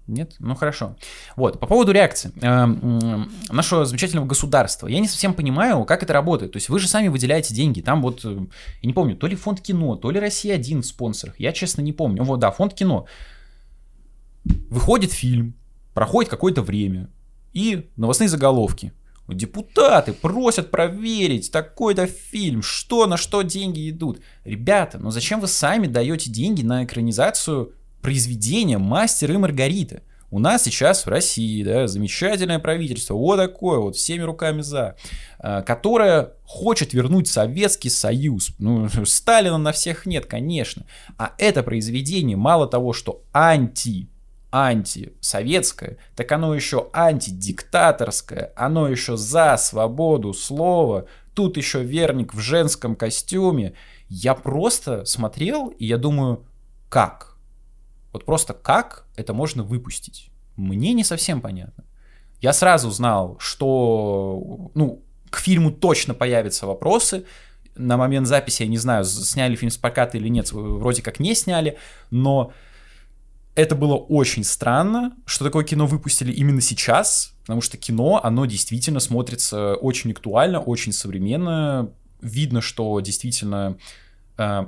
Нет? Ну хорошо. Вот, по поводу реакции э, нашего замечательного государства. Я не совсем понимаю, как это работает. То есть вы же сами выделяете деньги. Там вот, э, я не помню, то ли фонд кино, то ли Россия один в спонсорах. Я честно не помню. Вот, да, фонд кино. Выходит фильм, проходит какое-то время, и новостные заголовки. Депутаты просят проверить такой-то фильм, что на что деньги идут. Ребята, ну зачем вы сами даете деньги на экранизацию произведения «Мастер и Маргарита»? У нас сейчас в России, да, замечательное правительство, вот такое вот, всеми руками за, а, которое хочет вернуть Советский Союз. Ну, Сталина на всех нет, конечно. А это произведение мало того, что анти антисоветское, так оно еще антидиктаторское, оно еще за свободу слова, тут еще верник в женском костюме. Я просто смотрел, и я думаю, как? Вот просто как это можно выпустить? Мне не совсем понятно. Я сразу знал, что, ну, к фильму точно появятся вопросы, на момент записи, я не знаю, сняли фильм с проката или нет, вроде как не сняли, но это было очень странно, что такое кино выпустили именно сейчас, потому что кино, оно действительно смотрится очень актуально, очень современно. Видно, что действительно... Э,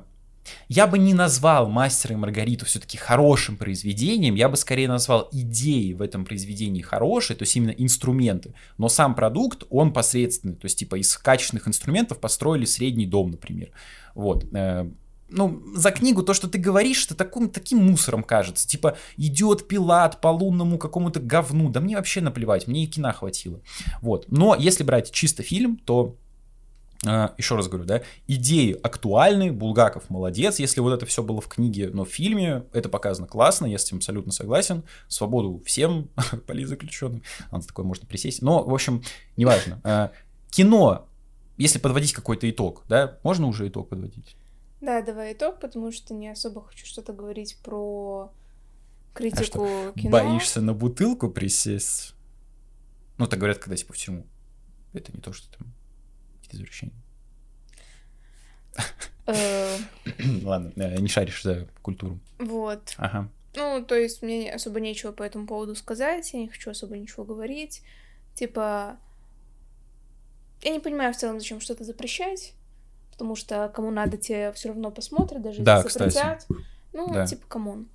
я бы не назвал «Мастера и Маргариту» все-таки хорошим произведением, я бы скорее назвал идеи в этом произведении хорошие, то есть именно инструменты, но сам продукт, он посредственный, то есть типа из качественных инструментов построили средний дом, например. Вот. Э, ну, за книгу то, что ты говоришь, это таким, таким мусором кажется. Типа, идет Пилат по лунному какому-то говну. Да мне вообще наплевать, мне и кино хватило. Вот. Но если брать чисто фильм, то Uh, еще раз говорю, да, идеи актуальны, Булгаков молодец, если вот это все было в книге, но в фильме это показано классно, я с этим абсолютно согласен, свободу всем политзаключенным, она такое можно присесть, но, в общем, неважно. Uh, кино, если подводить какой-то итог, да, можно уже итог подводить? Да, давай итог, потому что не особо хочу что-то говорить про критику а что, кино. Боишься на бутылку присесть? Ну, так говорят, когда типа в тюрьму. Это не то, что там какие-то извращения. Э. Ладно, э, не шаришь за культуру. Вот. Ага. Ну, то есть мне особо нечего по этому поводу сказать, я не хочу особо ничего говорить. Типа, я не понимаю в целом, зачем что-то запрещать потому что кому надо, те все равно посмотрят, даже да, если. Кстати. Ну, да. типа, come on.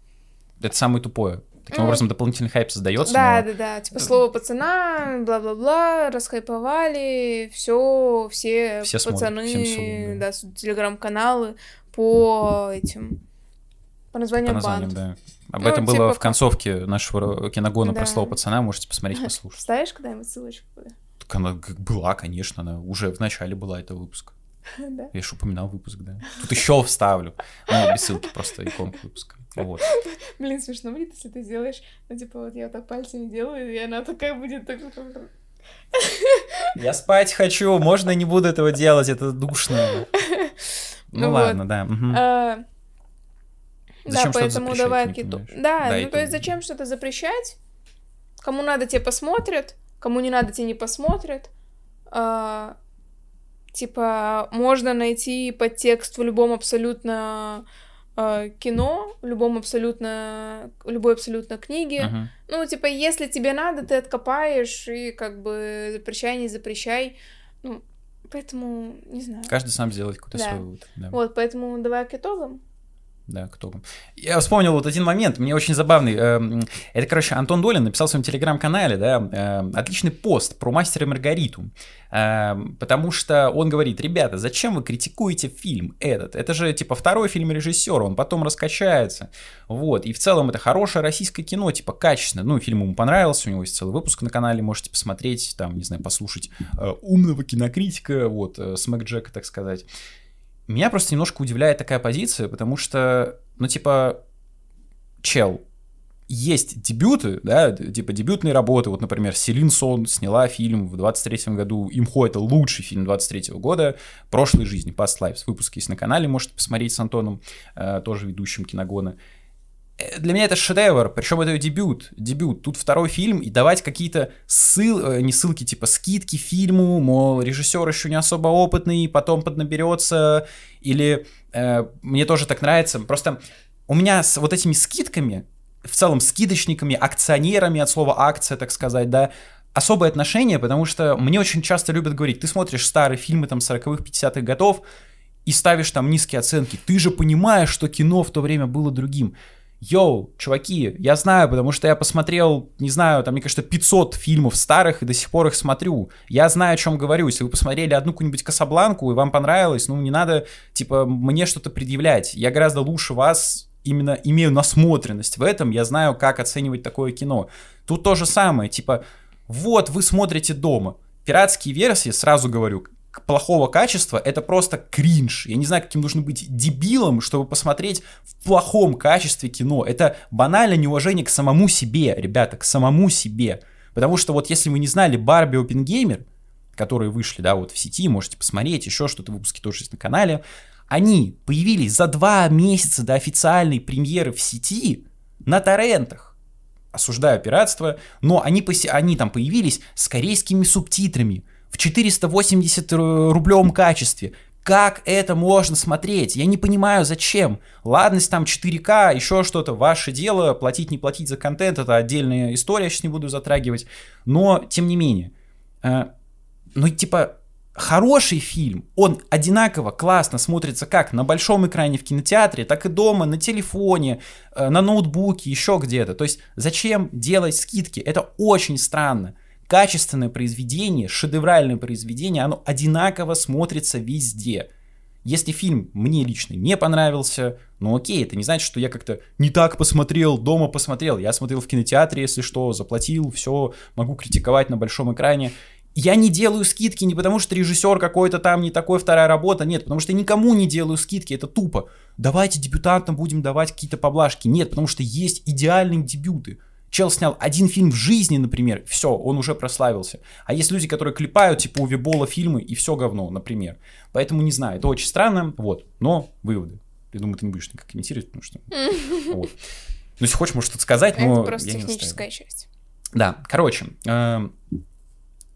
Это самое тупое. Таким ну, образом, дополнительный хайп создается. Да, но... да, да. Типа слово пацана, бла-бла-бла, расхайповали, все, все, все пацаны, смотрят, всем да, телеграм-каналы по этим по названиям, по названиям банд. да. Об ну, этом типа... было в концовке нашего киногона да. про слово пацана, можете посмотреть, послушать. Ставишь когда-нибудь ссылочку? Так она была, конечно, она уже в начале была этого выпуска. Да. Я же упоминал выпуск, да. Тут еще вставлю. Ну, без ссылки, просто иконку выпуска. Вот. Блин, смешно будет, если ты сделаешь, ну, типа, вот я так пальцами делаю, и она такая будет так... Я спать хочу, можно не буду этого делать, это душно. Ну, ну ладно, да. А, да, поэтому давай киту. Да, ну то есть зачем что-то запрещать? Кому надо, те посмотрят, кому не надо, те не посмотрят. А, Типа, можно найти подтекст в любом абсолютно э, кино, в любом абсолютно, любой абсолютно книге. Uh-huh. Ну, типа, если тебе надо, ты откопаешь и как бы запрещай, не запрещай. Ну, поэтому, не знаю. Каждый сам сделает какой-то да. свой вывод. Да. Вот, поэтому давай к итогам да, кто Я вспомнил вот один момент, мне очень забавный. Эм, это, короче, Антон Долин написал в своем телеграм-канале, да, эм, отличный пост про мастера Маргариту. Эм, потому что он говорит, ребята, зачем вы критикуете фильм этот? Это же, типа, второй фильм режиссера, он потом раскачается. Вот, и в целом это хорошее российское кино, типа, качественное. Ну, фильм ему понравился, у него есть целый выпуск на канале, можете посмотреть, там, не знаю, послушать э, умного кинокритика, вот, э, с Мэг Джека, так сказать. Меня просто немножко удивляет такая позиция, потому что, ну, типа, чел, есть дебюты, да, типа дебютные работы. Вот, например, Селин Сон сняла фильм в 23 году. Имхо — это лучший фильм 23 года. «Прошлой жизни», Past Lives. Выпуск есть на канале, можете посмотреть с Антоном, э, тоже ведущим киногона. Э, для меня это шедевр, причем это дебют, дебют. Тут второй фильм, и давать какие-то ссыл, э, не ссылки, типа скидки фильму, мол, режиссер еще не особо опытный, потом поднаберется, или э, мне тоже так нравится. Просто у меня с вот этими скидками в целом скидочниками, акционерами от слова акция, так сказать, да, особое отношение, потому что мне очень часто любят говорить, ты смотришь старые фильмы там 40-х, 50-х годов и ставишь там низкие оценки, ты же понимаешь, что кино в то время было другим. Йоу, чуваки, я знаю, потому что я посмотрел, не знаю, там, мне кажется, 500 фильмов старых и до сих пор их смотрю. Я знаю, о чем говорю. Если вы посмотрели одну какую-нибудь Касабланку и вам понравилось, ну, не надо, типа, мне что-то предъявлять. Я гораздо лучше вас именно имею насмотренность в этом, я знаю, как оценивать такое кино. Тут то же самое, типа, вот вы смотрите дома. Пиратские версии, сразу говорю, плохого качества, это просто кринж. Я не знаю, каким нужно быть дебилом, чтобы посмотреть в плохом качестве кино. Это банальное неуважение к самому себе, ребята, к самому себе. Потому что вот если вы не знали Барби Опенгеймер, которые вышли, да, вот в сети, можете посмотреть, еще что-то, выпуски тоже есть на канале, они появились за два месяца до официальной премьеры в сети на торрентах. Осуждаю пиратство, но они, они там появились с корейскими субтитрами в 480 рублевом качестве. Как это можно смотреть? Я не понимаю, зачем. Ладность там 4К, еще что-то, ваше дело, платить, не платить за контент, это отдельная история, сейчас не буду затрагивать. Но, тем не менее, э, ну, типа, хороший фильм, он одинаково классно смотрится как на большом экране в кинотеатре, так и дома, на телефоне, э, на ноутбуке, еще где-то. То есть зачем делать скидки? Это очень странно. Качественное произведение, шедевральное произведение, оно одинаково смотрится везде. Если фильм мне лично не понравился, ну окей, это не значит, что я как-то не так посмотрел, дома посмотрел. Я смотрел в кинотеатре, если что, заплатил, все, могу критиковать на большом экране. Я не делаю скидки не потому, что режиссер какой-то там не такой, вторая работа, нет, потому что я никому не делаю скидки, это тупо. Давайте дебютантам будем давать какие-то поблажки. Нет, потому что есть идеальные дебюты. Чел снял один фильм в жизни, например, все, он уже прославился. А есть люди, которые клепают, типа у Вибола фильмы, и все говно, например. Поэтому не знаю, это очень странно, вот, но выводы. Я думаю, ты не будешь никак комментировать, потому что... Вот. Ну, если хочешь, можешь что-то сказать, но Это просто я не техническая настаиваю. часть. Да, короче, эм,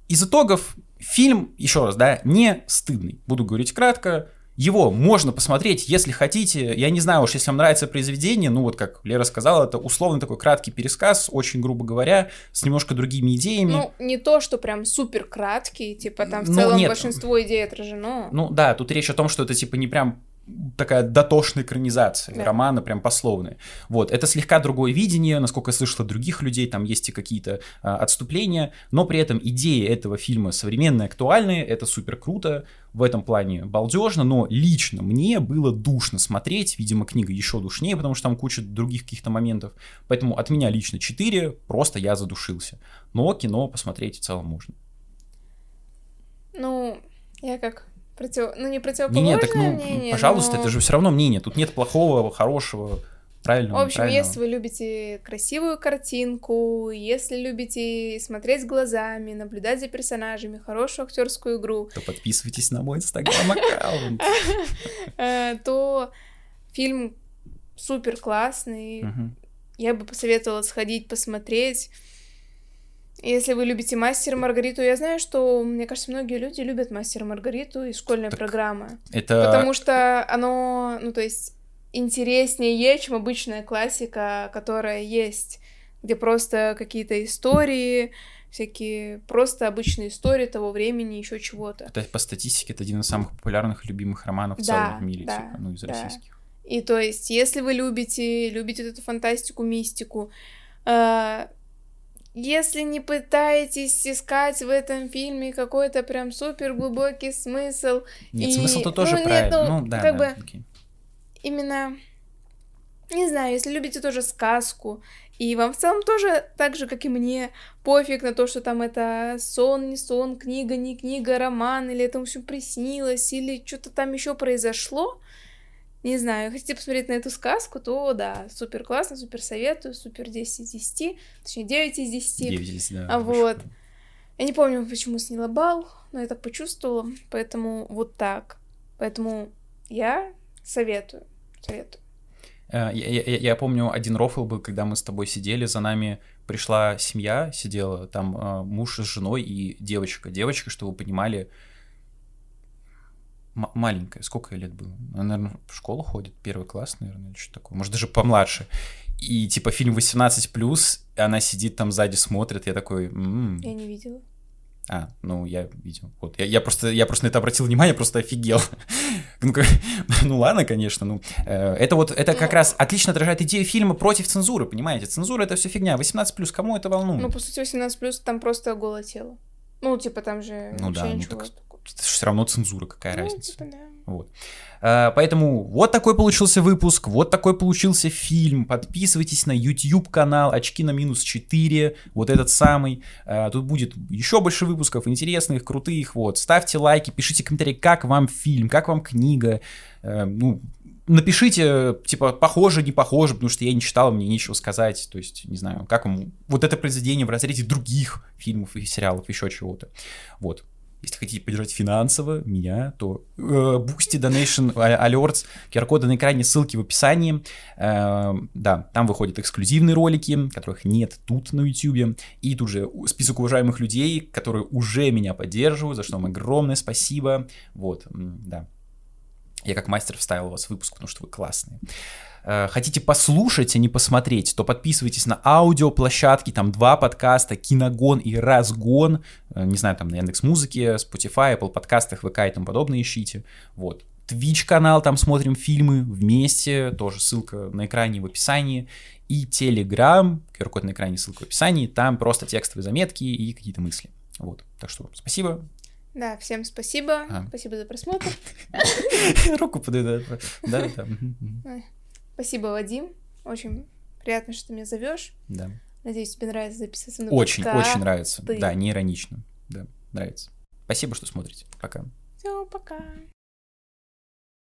из итогов фильм, еще раз, да, не стыдный. Буду говорить кратко. Его можно посмотреть, если хотите. Я не знаю уж, если вам нравится произведение, ну вот как Лера сказала, это условно такой краткий пересказ, очень грубо говоря, с немножко другими идеями. Ну, не то, что прям супер краткий, типа там в Ну, целом нет. большинство идей отражено. Ну да, тут речь о том, что это типа не прям такая дотошная экранизация Да. романа, прям пословная. Вот, это слегка другое видение, насколько я слышал от других людей, там есть и какие-то а, отступления, но при этом идеи этого фильма современные, актуальные, это супер круто, в этом плане балдежно, но лично мне было душно смотреть, видимо, книга еще душнее, потому что там куча других каких-то моментов, поэтому от меня лично 4, просто я задушился. Но кино посмотреть в целом можно. Ну, я как против... ну не Не, противоположное не, так ну, мнение, пожалуйста, но- это же все равно мнение. Тут нет плохого, хорошего, правильного. В общем, если вы любите красивую картинку, если любите смотреть глазами, наблюдать за персонажами, хорошую актерскую игру, то подписывайтесь на мой инстаграм-аккаунт. э, то фильм супер классный. Я бы посоветовала сходить посмотреть. Если вы любите Мастера и Маргариту, я знаю, что, мне кажется, многие люди любят Мастера и Маргариту и школьная Так, программа. Это Потому что оно, ну, то есть, интереснее, чем обычная классика, которая есть, где просто какие-то истории, всякие просто обычные истории того времени, еще чего-то. это по статистике это один из самых популярных и любимых романов в Да, целом в мире, да, типа, ну, из да. российских. И то есть, если вы любите, любите эту фантастику, мистику, э, если не пытаетесь искать в этом фильме какой-то прям супер глубокий смысл, Нет, И- смысл-то ну, тоже нет, правильно. ну, Ну, да, как да, бы- окей. именно, не знаю, если любите тоже сказку, и вам в целом тоже так же, как и мне, пофиг на то, что там это сон, не сон, книга, не книга, роман, или это все приснилось, или что-то там еще произошло, Не знаю, хотите посмотреть на эту сказку, то да, супер классно, супер советую, супер 10 из 10, точнее 9 из 10. 9 из 10, да. А вот. Я не помню, почему сняла бал, но я так почувствовала, поэтому вот так. Поэтому я советую, советую. Э, я, я, я помню, один рофл был, когда мы с тобой сидели, за нами пришла семья, сидела, там э, муж с женой и девочка. Девочка, чтобы вы понимали, маленькая, сколько ей лет было? Она, наверное, в школу ходит, первый класс, наверное, или что такое, может, даже помладше. И, типа, фильм 18+, она сидит там сзади, смотрит, я такой... М-м". Я не видела. А, ну, я видел. Вот. Я, я, просто, я просто на это обратил внимание, просто офигел. ну, ну, ладно, конечно. Ну, э, это вот, это как ну, раз отлично отражает идею фильма против цензуры, понимаете? Цензура — это все фигня. 18+, кому это волнует? Ну, по сути, 18+, там просто голое тело. Ну, типа, там же ну, да, ничего. Ну, так все равно цензура, какая ну, разница. Типа, да. Вот. А, поэтому вот такой получился выпуск, вот такой получился фильм. Подписывайтесь на YouTube канал Очки на минус 4, вот этот самый. А, тут будет еще больше выпусков интересных, крутых. Вот. Ставьте лайки, пишите комментарии, как вам фильм, как вам книга. А, ну, напишите, типа, похоже, не похоже, потому что я не читал, мне нечего сказать. То есть, не знаю, как вам вот это произведение в разрезе других фильмов и сериалов, еще чего-то. Вот. Если хотите поддержать финансово меня, то э, Boosty Donation а, Alerts, QR-коды на экране, ссылки в описании. Э, да, там выходят эксклюзивные ролики, которых нет тут на YouTube. И тут же список уважаемых людей, которые уже меня поддерживают, за что вам огромное спасибо. Вот, да. Я как мастер вставил вас в выпуск, потому что вы классные. Э, хотите послушать, а не посмотреть, то подписывайтесь на аудиоплощадки, там два подкаста, Киногон и Разгон, э, не знаю, там на Яндекс Музыке, Spotify, Apple подкастах, ВК и тому подобное ищите, вот. Twitch канал, там смотрим фильмы вместе, тоже ссылка на экране в описании, и Telegram, QR-код на экране, ссылка в описании, там просто текстовые заметки и какие-то мысли. Вот, так что спасибо. Да, всем спасибо, а. спасибо за просмотр. Руку подаю, да, да. Спасибо, Вадим. Очень приятно, что ты меня зовешь. Да. Надеюсь, тебе нравится записываться на Очень, подкасты. очень нравится. Да, не иронично. Да, нравится. Спасибо, что смотрите. Пока. Все, пока.